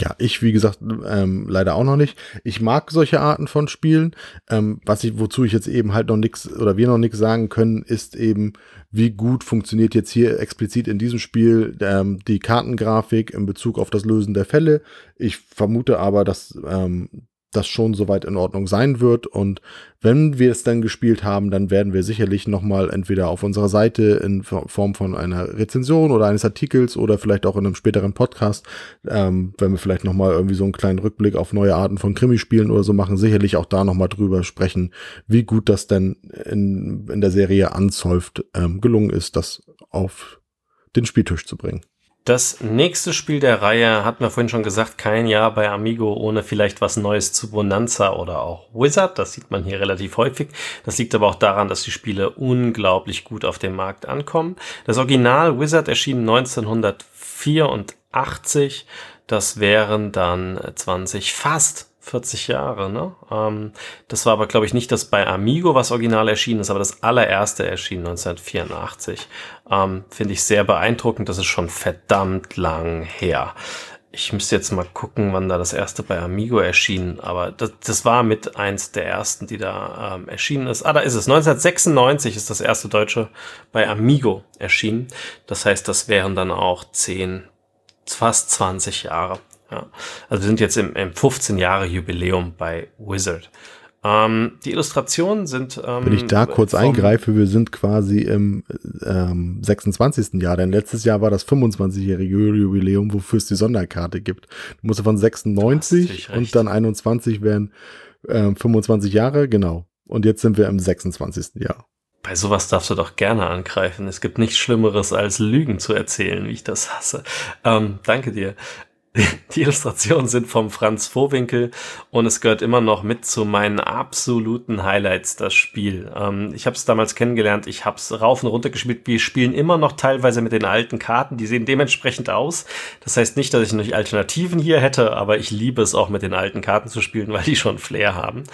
Ja, ich, wie gesagt, ähm, leider auch noch nicht. Ich mag solche Arten von Spielen. Ähm, was ich, wozu ich jetzt eben halt noch nichts oder wir noch nichts sagen können, ist eben, wie gut funktioniert jetzt hier explizit in diesem Spiel ähm, die Kartengrafik in Bezug auf das Lösen der Fälle. Ich vermute aber, dass ähm, das schon soweit in Ordnung sein wird. Und wenn wir es dann gespielt haben, dann werden wir sicherlich nochmal entweder auf unserer Seite in Form von einer Rezension oder eines Artikels oder vielleicht auch in einem späteren Podcast, ähm, wenn wir vielleicht nochmal irgendwie so einen kleinen Rückblick auf neue Arten von Krimispielen oder so machen, sicherlich auch da nochmal drüber sprechen, wie gut das denn in, in der Serie Unsolved ähm, gelungen ist, das auf den Spieltisch zu bringen.
Das nächste Spiel der Reihe hatten wir vorhin schon gesagt, kein Jahr bei Amigo ohne vielleicht was Neues zu Bonanza oder auch Wizard. Das sieht man hier relativ häufig. Das liegt aber auch daran, dass die Spiele unglaublich gut auf dem Markt ankommen. Das Original Wizard erschien 1984. Das wären dann 20, fast 40 Jahre, ne? Ähm, das war aber, glaube ich, nicht das bei Amigo, was original erschienen ist, aber das allererste erschien 1984. Ähm, Finde ich sehr beeindruckend. Das ist schon verdammt lang her. Ich müsste jetzt mal gucken, wann da das erste bei Amigo erschien, aber das, das war mit eins der ersten, die da ähm, erschienen ist. Ah, da ist es. 1996 ist das erste deutsche bei Amigo erschienen. Das heißt, das wären dann auch 10, fast 20 Jahre. Ja. Also wir sind jetzt im, im 15 Jahre Jubiläum bei Wizard. Ähm, die Illustrationen sind.
Ähm, Wenn ich da kurz eingreife, wir sind quasi im ähm, 26. Jahr, denn letztes Jahr war das 25-jährige Jubiläum, wofür es die Sonderkarte gibt. Du musst von 96 und dann 21 wären äh, 25 Jahre, genau. Und jetzt sind wir im 26. Jahr.
Bei sowas darfst du doch gerne angreifen. Es gibt nichts Schlimmeres als Lügen zu erzählen, wie ich das hasse. Ähm, danke dir. Die Illustrationen sind vom Franz Vorwinkel und es gehört immer noch mit zu meinen absoluten Highlights, das Spiel. Ähm, ich habe es damals kennengelernt, ich habe es rauf und runter gespielt. Wir spielen immer noch teilweise mit den alten Karten, die sehen dementsprechend aus. Das heißt nicht, dass ich noch Alternativen hier hätte, aber ich liebe es auch mit den alten Karten zu spielen, weil die schon Flair haben.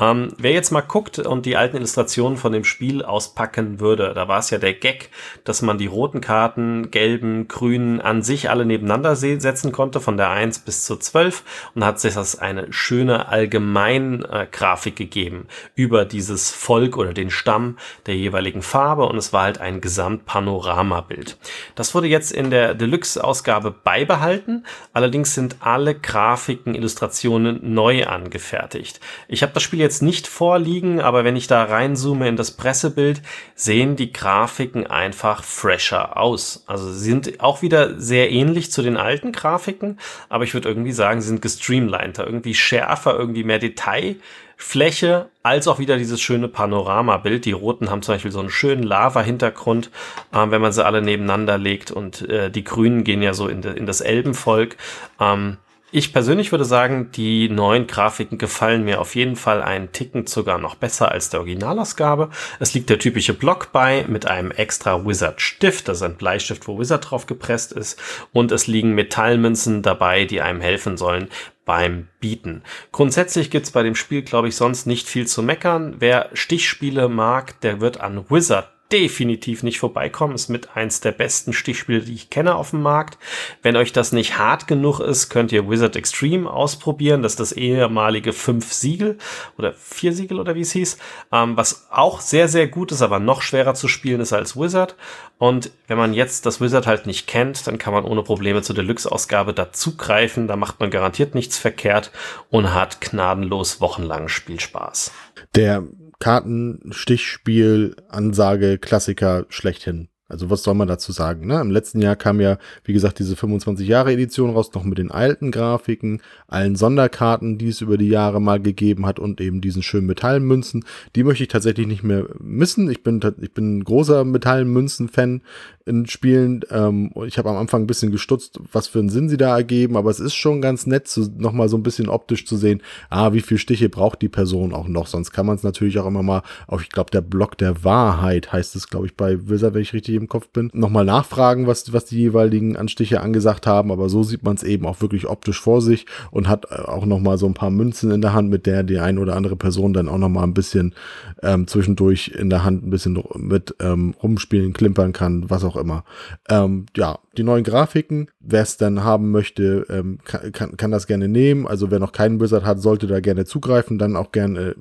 Ähm, wer jetzt mal guckt und die alten Illustrationen von dem Spiel auspacken würde, da war es ja der Gag, dass man die roten Karten, gelben, grünen an sich alle nebeneinander setzen konnte, von der 1 bis zur 12 und hat sich das eine schöne Allgemeingrafik äh, gegeben über dieses Volk oder den Stamm der jeweiligen Farbe und es war halt ein Gesamtpanoramabild. Das wurde jetzt in der Deluxe-Ausgabe beibehalten, allerdings sind alle Grafiken, Illustrationen neu angefertigt. Ich habe das Spiel jetzt jetzt nicht vorliegen, aber wenn ich da reinzoome in das Pressebild, sehen die Grafiken einfach fresher aus. Also sie sind auch wieder sehr ähnlich zu den alten Grafiken, aber ich würde irgendwie sagen, sie sind gestreamliner, irgendwie schärfer, irgendwie mehr Detailfläche, als auch wieder dieses schöne Panoramabild. Die roten haben zum Beispiel so einen schönen Lava-Hintergrund, äh, wenn man sie alle nebeneinander legt und äh, die grünen gehen ja so in, de, in das Elbenvolk. Ähm, ich persönlich würde sagen, die neuen Grafiken gefallen mir auf jeden Fall einen Ticken sogar noch besser als der Originalausgabe. Es liegt der typische Block bei mit einem extra Wizard Stift, das ist ein Bleistift, wo Wizard drauf gepresst ist. Und es liegen Metallmünzen dabei, die einem helfen sollen beim Bieten. Grundsätzlich gibt's bei dem Spiel, glaube ich, sonst nicht viel zu meckern. Wer Stichspiele mag, der wird an Wizard definitiv nicht vorbeikommen. Ist mit eins der besten Stichspiele, die ich kenne auf dem Markt. Wenn euch das nicht hart genug ist, könnt ihr Wizard Extreme ausprobieren. Das ist das ehemalige fünf Siegel oder vier Siegel oder wie es hieß. Ähm, was auch sehr, sehr gut ist, aber noch schwerer zu spielen ist als Wizard. Und wenn man jetzt das Wizard halt nicht kennt, dann kann man ohne Probleme zur Deluxe-Ausgabe dazugreifen. Da macht man garantiert nichts verkehrt und hat gnadenlos wochenlangen Spielspaß.
Der Kartenstichspiel, Ansage, Klassiker schlechthin. Also was soll man dazu sagen? Ne? Im letzten Jahr kam ja, wie gesagt, diese 25 Jahre Edition raus, noch mit den alten Grafiken, allen Sonderkarten, die es über die Jahre mal gegeben hat und eben diesen schönen Metallmünzen. Die möchte ich tatsächlich nicht mehr missen. Ich bin, ich bin großer Metallmünzen-Fan in Spielen. Ähm, ich habe am Anfang ein bisschen gestutzt, was für einen Sinn sie da ergeben, aber es ist schon ganz nett, zu, nochmal so ein bisschen optisch zu sehen, ah, wie viel Stiche braucht die Person auch noch. Sonst kann man es natürlich auch immer mal auf, ich glaube, der Block der Wahrheit heißt es, glaube ich, bei Wizard, wenn ich richtig im Kopf bin, nochmal nachfragen, was, was die jeweiligen Anstiche angesagt haben, aber so sieht man es eben auch wirklich optisch vor sich und hat äh, auch nochmal so ein paar Münzen in der Hand, mit der die ein oder andere Person dann auch nochmal ein bisschen ähm, zwischendurch in der Hand ein bisschen mit ähm, rumspielen, klimpern kann, was auch immer. Ähm, ja, die neuen Grafiken, wer es dann haben möchte, ähm, kann, kann, das gerne nehmen. Also wer noch keinen Wizard hat, sollte da gerne zugreifen, dann auch gerne äh,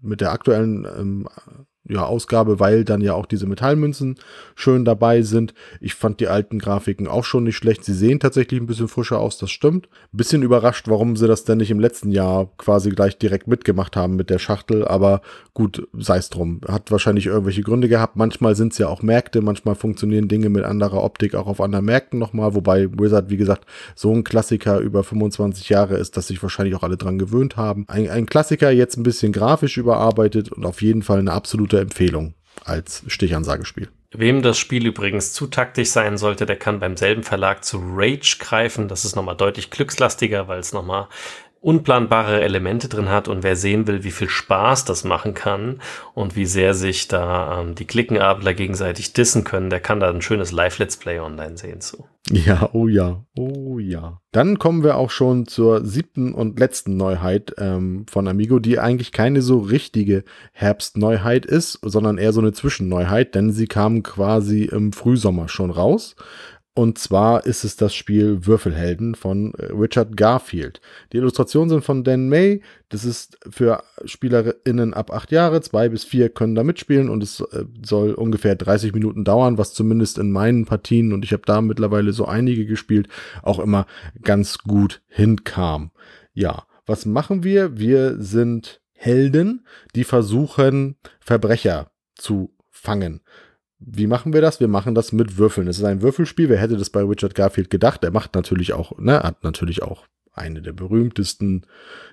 mit der aktuellen ähm, ja, Ausgabe, weil dann ja auch diese Metallmünzen schön dabei sind. Ich fand die alten Grafiken auch schon nicht schlecht. Sie sehen tatsächlich ein bisschen frischer aus, das stimmt. Bisschen überrascht, warum sie das denn nicht im letzten Jahr quasi gleich direkt mitgemacht haben mit der Schachtel, aber gut, sei es drum. Hat wahrscheinlich irgendwelche Gründe gehabt. Manchmal sind es ja auch Märkte, manchmal funktionieren Dinge mit anderer Optik auch auf anderen Märkten nochmal, wobei Wizard, wie gesagt, so ein Klassiker über 25 Jahre ist, dass sich wahrscheinlich auch alle dran gewöhnt haben. Ein, ein Klassiker jetzt ein bisschen grafisch überarbeitet und auf jeden Fall eine absolute Empfehlung als Stichansagespiel.
Wem das Spiel übrigens zu taktisch sein sollte, der kann beim selben Verlag zu Rage greifen. Das ist nochmal deutlich glückslastiger, weil es nochmal unplanbare Elemente drin hat und wer sehen will, wie viel Spaß das machen kann und wie sehr sich da ähm, die Klickenadler gegenseitig dissen können, der kann da ein schönes Live-Let's Play online sehen zu.
Ja, oh ja, oh ja. Dann kommen wir auch schon zur siebten und letzten Neuheit ähm, von Amigo, die eigentlich keine so richtige Herbstneuheit ist, sondern eher so eine Zwischenneuheit, denn sie kam quasi im Frühsommer schon raus. Und zwar ist es das Spiel Würfelhelden von äh, Richard Garfield. Die Illustrationen sind von Dan May. Das ist für SpielerInnen ab acht Jahre. Zwei bis vier können da mitspielen und es äh, soll ungefähr 30 Minuten dauern, was zumindest in meinen Partien, und ich habe da mittlerweile so einige gespielt, auch immer ganz gut hinkam. Ja, was machen wir? Wir sind Helden, die versuchen, Verbrecher zu fangen. Wie machen wir das? Wir machen das mit Würfeln. Es ist ein Würfelspiel. Wer hätte das bei Richard Garfield gedacht? Er macht natürlich auch, ne, hat natürlich auch eine der berühmtesten,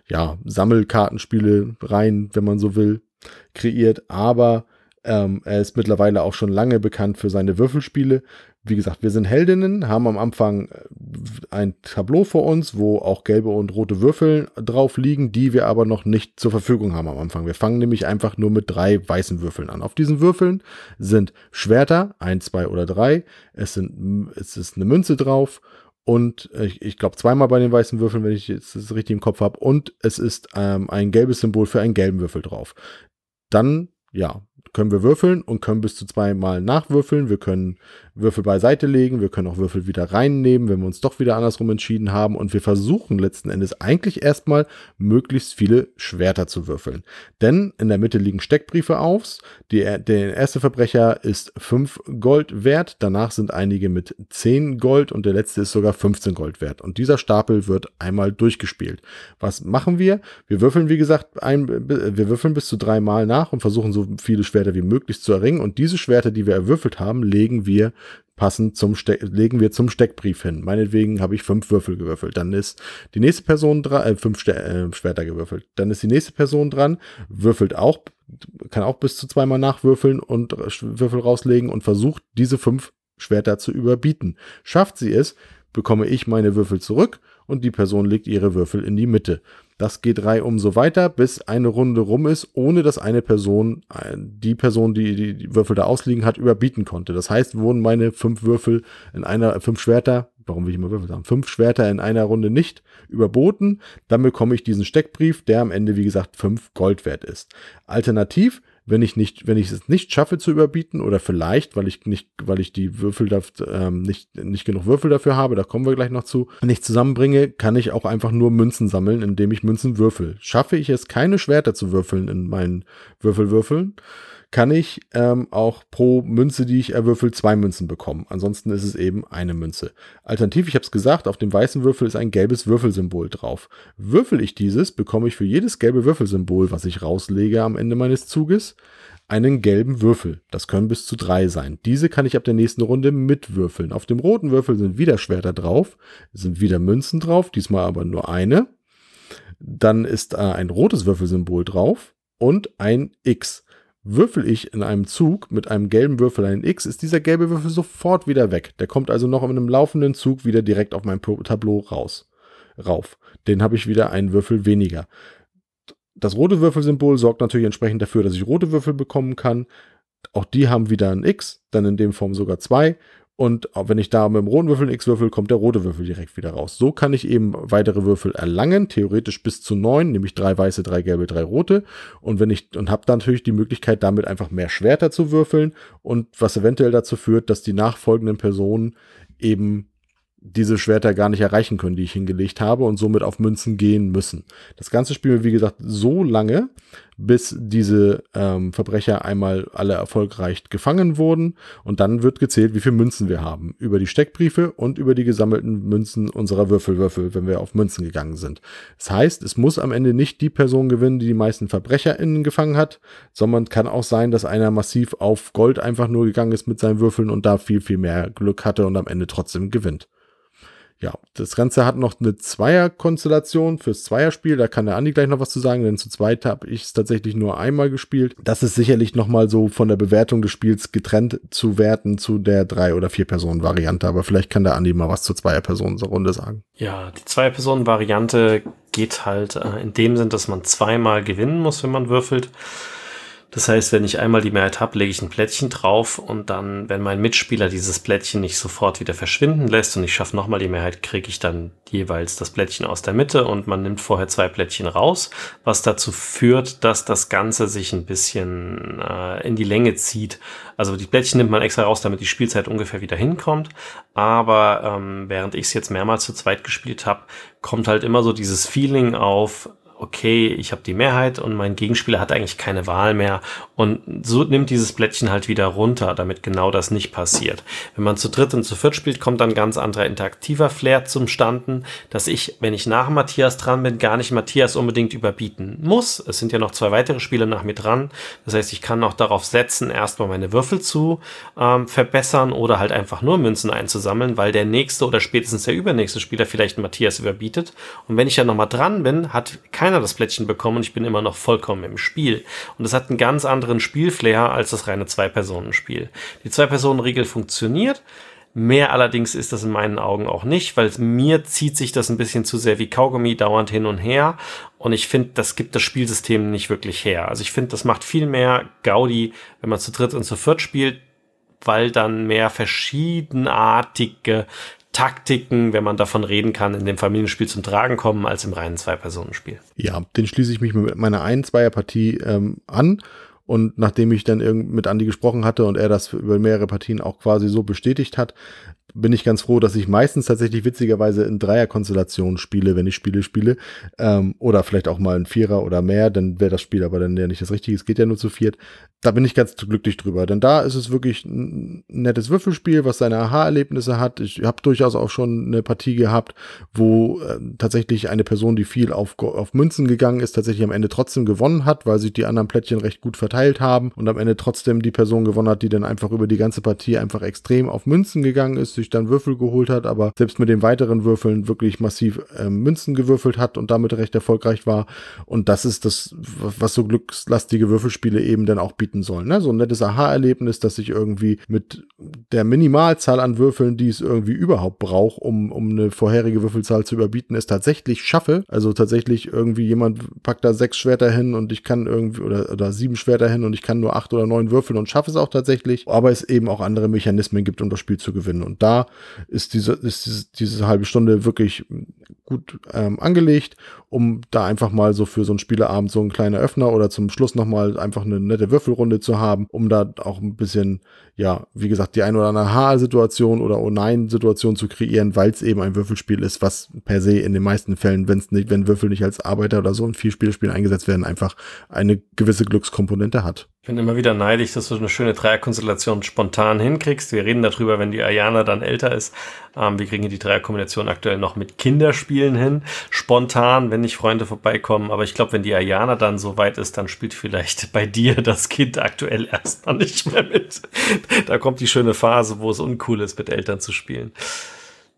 ja, Sammelkartenspiele rein, wenn man so will, kreiert. Aber ähm, er ist mittlerweile auch schon lange bekannt für seine Würfelspiele. Wie gesagt, wir sind Heldinnen, haben am Anfang äh, ein Tableau vor uns, wo auch gelbe und rote Würfel drauf liegen, die wir aber noch nicht zur Verfügung haben am Anfang. Wir fangen nämlich einfach nur mit drei weißen Würfeln an. Auf diesen Würfeln sind Schwerter, ein, zwei oder drei. Es, sind, es ist eine Münze drauf und ich, ich glaube zweimal bei den weißen Würfeln, wenn ich jetzt das richtig im Kopf habe. Und es ist ähm, ein gelbes Symbol für einen gelben Würfel drauf. Dann, ja, können wir würfeln und können bis zu zweimal nachwürfeln. Wir können Würfel beiseite legen, wir können auch Würfel wieder reinnehmen, wenn wir uns doch wieder andersrum entschieden haben. Und wir versuchen letzten Endes eigentlich erstmal möglichst viele Schwerter zu würfeln. Denn in der Mitte liegen Steckbriefe auf. Die, der erste Verbrecher ist 5 Gold wert. Danach sind einige mit 10 Gold und der letzte ist sogar 15 Gold wert. Und dieser Stapel wird einmal durchgespielt. Was machen wir? Wir würfeln, wie gesagt, ein, wir würfeln bis zu dreimal nach und versuchen so viele Schwerter wie möglich zu erringen. Und diese Schwerter, die wir erwürfelt haben, legen wir passend zum Ste legen wir zum Steckbrief hin. Meinetwegen habe ich fünf Würfel gewürfelt. Dann ist die nächste Person dran, äh, fünf Ste äh, Schwerter gewürfelt. Dann ist die nächste Person dran, würfelt auch, kann auch bis zu zweimal nachwürfeln und Würfel rauslegen und versucht diese fünf Schwerter zu überbieten. Schafft sie es, bekomme ich meine Würfel zurück und die Person legt ihre Würfel in die Mitte. Das geht reihum so weiter, bis eine Runde rum ist, ohne dass eine Person, äh, die Person, die die Würfel da ausliegen hat, überbieten konnte. Das heißt, wurden meine fünf Würfel in einer, fünf Schwerter, warum will ich immer Würfel sagen, fünf Schwerter in einer Runde nicht überboten, dann bekomme ich diesen Steckbrief, der am Ende, wie gesagt, fünf Gold wert ist. Alternativ wenn ich nicht, wenn ich es nicht schaffe zu überbieten oder vielleicht, weil ich nicht, weil ich die Würfel da, ähm, nicht, nicht genug Würfel dafür habe, da kommen wir gleich noch zu, nicht zusammenbringe, kann ich auch einfach nur Münzen sammeln, indem ich Münzen würfel. Schaffe ich es, keine Schwerter zu würfeln in meinen Würfelwürfeln, kann ich ähm, auch pro Münze, die ich erwürfel, zwei Münzen bekommen. Ansonsten ist es eben eine Münze. Alternativ, ich habe es gesagt, auf dem weißen Würfel ist ein gelbes Würfelsymbol drauf. Würfel ich dieses, bekomme ich für jedes gelbe Würfelsymbol, was ich rauslege am Ende meines Zuges, einen gelben Würfel. Das können bis zu drei sein. Diese kann ich ab der nächsten Runde mitwürfeln. Auf dem roten Würfel sind wieder Schwerter drauf, sind wieder Münzen drauf, diesmal aber nur eine. Dann ist äh, ein rotes Würfelsymbol drauf und ein X. Würfel ich in einem Zug mit einem gelben Würfel ein X, ist dieser gelbe Würfel sofort wieder weg. Der kommt also noch in einem laufenden Zug wieder direkt auf mein Tableau raus. Rauf. Den habe ich wieder einen Würfel weniger. Das rote Würfelsymbol sorgt natürlich entsprechend dafür, dass ich rote Würfel bekommen kann. Auch die haben wieder ein X, dann in dem Form sogar zwei. Und wenn ich da mit dem roten Würfel ein X würfel, kommt der rote Würfel direkt wieder raus. So kann ich eben weitere Würfel erlangen, theoretisch bis zu neun, nämlich drei weiße, drei gelbe, drei rote. Und wenn ich und habe dann natürlich die Möglichkeit, damit einfach mehr Schwerter zu würfeln und was eventuell dazu führt, dass die nachfolgenden Personen eben diese Schwerter gar nicht erreichen können, die ich hingelegt habe und somit auf Münzen gehen müssen. Das Ganze spielen wir, wie gesagt, so lange, bis diese ähm, Verbrecher einmal alle erfolgreich gefangen wurden und dann wird gezählt, wie viele Münzen wir haben. Über die Steckbriefe und über die gesammelten Münzen unserer Würfelwürfel, wenn wir auf Münzen gegangen sind. Das heißt, es muss am Ende nicht die Person gewinnen, die die meisten VerbrecherInnen gefangen hat, sondern kann auch sein, dass einer massiv auf Gold einfach nur gegangen ist mit seinen Würfeln und da viel, viel mehr Glück hatte und am Ende trotzdem gewinnt ja, das Ganze hat noch eine Zweierkonstellation fürs Zweierspiel. Da kann der Andi gleich noch was zu sagen, denn zu zweit habe ich es tatsächlich nur einmal gespielt. Das ist sicherlich nochmal so von der Bewertung des Spiels getrennt zu werten zu der Drei- oder Vier-Personen-Variante. Aber vielleicht kann der Andi mal was zur Zweier-Personen-Runde sagen.
Ja, die Zwei-Personen-Variante geht halt äh, in dem Sinn, dass man zweimal gewinnen muss, wenn man würfelt. Das heißt, wenn ich einmal die Mehrheit habe, lege ich ein Plättchen drauf und dann, wenn mein Mitspieler dieses Plättchen nicht sofort wieder verschwinden lässt und ich schaffe nochmal die Mehrheit, kriege ich dann jeweils das Plättchen aus der Mitte und man nimmt vorher zwei Plättchen raus, was dazu führt, dass das Ganze sich ein bisschen äh, in die Länge zieht. Also die Plättchen nimmt man extra raus, damit die Spielzeit ungefähr wieder hinkommt. Aber ähm, während ich es jetzt mehrmals zu zweit gespielt habe, kommt halt immer so dieses Feeling auf, okay, ich habe die Mehrheit und mein Gegenspieler hat eigentlich keine Wahl mehr. Und so nimmt dieses Blättchen halt wieder runter, damit genau das nicht passiert. Wenn man zu dritt und zu viert spielt, kommt dann ganz anderer interaktiver Flair zum Standen, dass ich, wenn ich nach Matthias dran bin, gar nicht Matthias unbedingt überbieten muss. Es sind ja noch zwei weitere Spiele nach mir dran. Das heißt, ich kann auch darauf setzen, erstmal meine Würfel zu ähm, verbessern oder halt einfach nur Münzen einzusammeln, weil der nächste oder spätestens der übernächste Spieler vielleicht Matthias überbietet. Und wenn ich ja nochmal dran bin, hat kein keiner das Plättchen bekommen und ich bin immer noch vollkommen im Spiel. Und das hat einen ganz anderen Spielflair als das reine Zwei-Personen-Spiel. Die Zwei-Personen-Regel funktioniert. Mehr allerdings ist das in meinen Augen auch nicht, weil mir zieht sich das ein bisschen zu sehr wie Kaugummi dauernd hin und her. Und ich finde, das gibt das Spielsystem nicht wirklich her. Also ich finde, das macht viel mehr Gaudi, wenn man zu dritt und zu viert spielt, weil dann mehr verschiedenartige Taktiken, wenn man davon reden kann, in dem Familienspiel zum Tragen kommen, als im reinen Zwei-Personen-Spiel.
Ja, den schließe ich mich mit meiner Ein-Zweier-Partie ähm, an. Und nachdem ich dann mit Andi gesprochen hatte und er das über mehrere Partien auch quasi so bestätigt hat, bin ich ganz froh, dass ich meistens tatsächlich witzigerweise in Dreierkonstellationen spiele, wenn ich Spiele spiele. Ähm, oder vielleicht auch mal ein Vierer oder mehr, dann wäre das Spiel aber dann ja nicht das Richtige. Es geht ja nur zu viert. Da bin ich ganz glücklich drüber, denn da ist es wirklich ein nettes Würfelspiel, was seine Aha-Erlebnisse hat. Ich habe durchaus auch schon eine Partie gehabt, wo äh, tatsächlich eine Person, die viel auf, auf Münzen gegangen ist, tatsächlich am Ende trotzdem gewonnen hat, weil sich die anderen Plättchen recht gut verteilt haben und am Ende trotzdem die Person gewonnen hat, die dann einfach über die ganze Partie einfach extrem auf Münzen gegangen ist, sich dann Würfel geholt hat, aber selbst mit den weiteren Würfeln wirklich massiv äh, Münzen gewürfelt hat und damit recht erfolgreich war. Und das ist das, was so glückslastige Würfelspiele eben dann auch bieten sollen. Ne? So ein nettes Aha-Erlebnis, dass ich irgendwie mit der Minimalzahl an Würfeln, die es irgendwie überhaupt braucht, um, um eine vorherige Würfelzahl zu überbieten, es tatsächlich schaffe. Also tatsächlich irgendwie jemand packt da sechs Schwerter hin und ich kann irgendwie, oder, oder sieben Schwerter hin und ich kann nur acht oder neun würfeln und schaffe es auch tatsächlich. Aber es eben auch andere Mechanismen gibt, um das Spiel zu gewinnen. Und da ist diese, ist diese, diese halbe Stunde wirklich gut ähm, angelegt, um da einfach mal so für so einen Spieleabend so einen kleinen Öffner oder zum Schluss nochmal einfach eine nette Würfelrunde zu haben, um da auch ein bisschen, ja, wie gesagt, die ein oder andere Ha-Situation oder Oh-Nein-Situation zu kreieren, weil es eben ein Würfelspiel ist, was per se in den meisten Fällen, wenn es nicht, wenn Würfel nicht als Arbeiter oder so in Vielspielerspielen eingesetzt werden, einfach eine gewisse Glückskomponente hat.
Ich bin immer wieder neidisch, dass du eine schöne Dreierkonstellation spontan hinkriegst. Wir reden darüber, wenn die Ayana dann älter ist. Ähm, wir kriegen die Dreierkombination aktuell noch mit Kinderspielen hin. Spontan, wenn nicht Freunde vorbeikommen. Aber ich glaube, wenn die Ayana dann so weit ist, dann spielt vielleicht bei dir das Kind aktuell erstmal nicht mehr mit. Da kommt die schöne Phase, wo es uncool ist, mit Eltern zu spielen.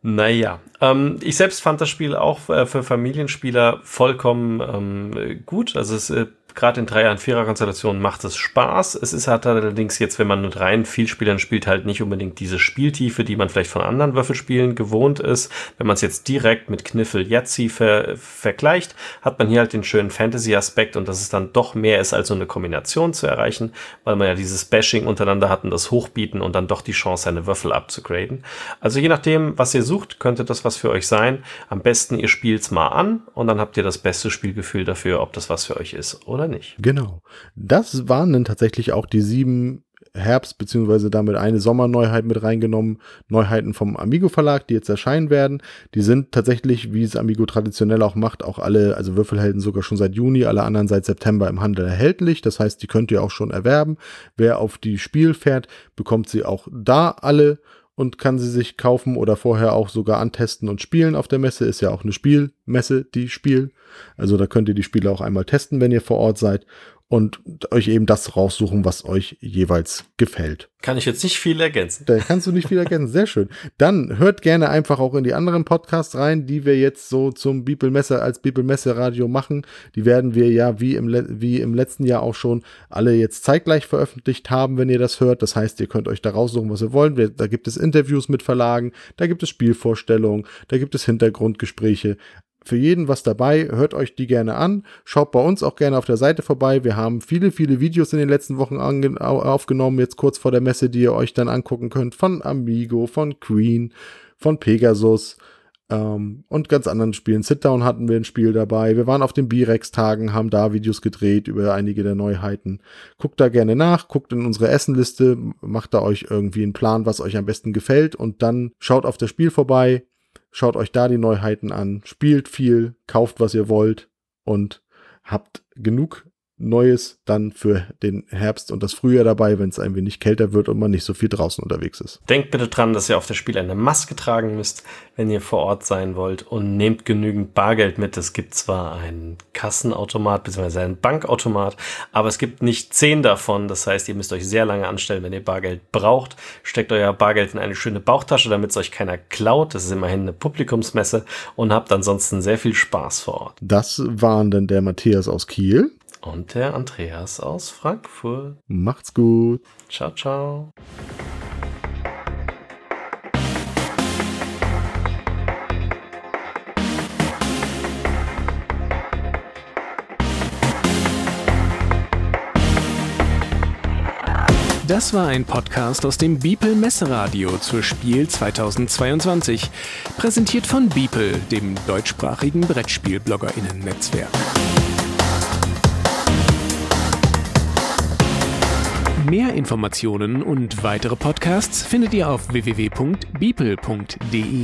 Naja, ähm, ich selbst fand das Spiel auch äh, für Familienspieler vollkommen ähm, gut. Also es äh, gerade in Dreier- und Vierer-Konstellationen macht es Spaß. Es ist halt allerdings jetzt, wenn man mit rein Vielspielern spielt, halt nicht unbedingt diese Spieltiefe, die man vielleicht von anderen Würfelspielen gewohnt ist. Wenn man es jetzt direkt mit Kniffel Yahtzee ver vergleicht, hat man hier halt den schönen Fantasy-Aspekt und dass es dann doch mehr ist, als so eine Kombination zu erreichen, weil man ja dieses Bashing untereinander hat und das Hochbieten und dann doch die Chance, seine Würfel abzugraden. Also je nachdem, was ihr sucht, könnte das was für euch sein. Am besten ihr spielt's mal an und dann habt ihr das beste Spielgefühl dafür, ob das was für euch ist oder nicht.
Genau. Das waren dann tatsächlich auch die sieben Herbst- beziehungsweise damit eine Sommerneuheit mit reingenommen, Neuheiten vom Amigo Verlag, die jetzt erscheinen werden. Die sind tatsächlich, wie es Amigo traditionell auch macht, auch alle, also Würfelhelden sogar schon seit Juni, alle anderen seit September im Handel erhältlich. Das heißt, die könnt ihr auch schon erwerben. Wer auf die Spiel fährt, bekommt sie auch da alle und kann sie sich kaufen oder vorher auch sogar antesten und spielen auf der Messe. Ist ja auch eine Spielmesse, die Spiel. Also da könnt ihr die Spiele auch einmal testen, wenn ihr vor Ort seid und euch eben das raussuchen, was euch jeweils gefällt.
Kann ich jetzt nicht viel ergänzen.
Da kannst du nicht viel ergänzen. Sehr schön. Dann hört gerne einfach auch in die anderen Podcasts rein, die wir jetzt so zum Bibelmesse als Bibelmesse Radio machen. Die werden wir ja wie im, wie im letzten Jahr auch schon alle jetzt zeitgleich veröffentlicht haben, wenn ihr das hört. Das heißt, ihr könnt euch da raussuchen, was ihr wollt. Da gibt es Interviews mit Verlagen, da gibt es Spielvorstellungen, da gibt es Hintergrundgespräche für jeden was dabei. Hört euch die gerne an. Schaut bei uns auch gerne auf der Seite vorbei. Wir haben viele, viele Videos in den letzten Wochen aufgenommen, jetzt kurz vor der Messe, die ihr euch dann angucken könnt. Von Amigo, von Queen, von Pegasus ähm, und ganz anderen Spielen. Sit-Down hatten wir ein Spiel dabei. Wir waren auf den B-Rex-Tagen, haben da Videos gedreht über einige der Neuheiten. Guckt da gerne nach, guckt in unsere Essenliste, macht da euch irgendwie einen Plan, was euch am besten gefällt und dann schaut auf das Spiel vorbei, schaut euch da die Neuheiten an, spielt viel, kauft, was ihr wollt und habt genug Neues dann für den Herbst und das Frühjahr dabei, wenn es ein wenig kälter wird und man nicht so viel draußen unterwegs ist.
Denkt bitte dran, dass ihr auf das Spiel eine Maske tragen müsst, wenn ihr vor Ort sein wollt und nehmt genügend Bargeld mit. Es gibt zwar einen Kassenautomat bzw. einen Bankautomat, aber es gibt nicht zehn davon. Das heißt, ihr müsst euch sehr lange anstellen, wenn ihr Bargeld braucht. Steckt euer Bargeld in eine schöne Bauchtasche, damit es euch keiner klaut. Das ist immerhin eine Publikumsmesse und habt ansonsten sehr viel Spaß vor Ort.
Das waren dann der Matthias aus Kiel.
Und der Andreas aus Frankfurt.
Macht's gut.
Ciao, ciao.
Das war ein Podcast aus dem Beeple Messeradio zur Spiel 2022, präsentiert von Beeple, dem deutschsprachigen Brettspiel-BloggerInnen-Netzwerk. Mehr Informationen und weitere Podcasts findet ihr auf www.beeple.de.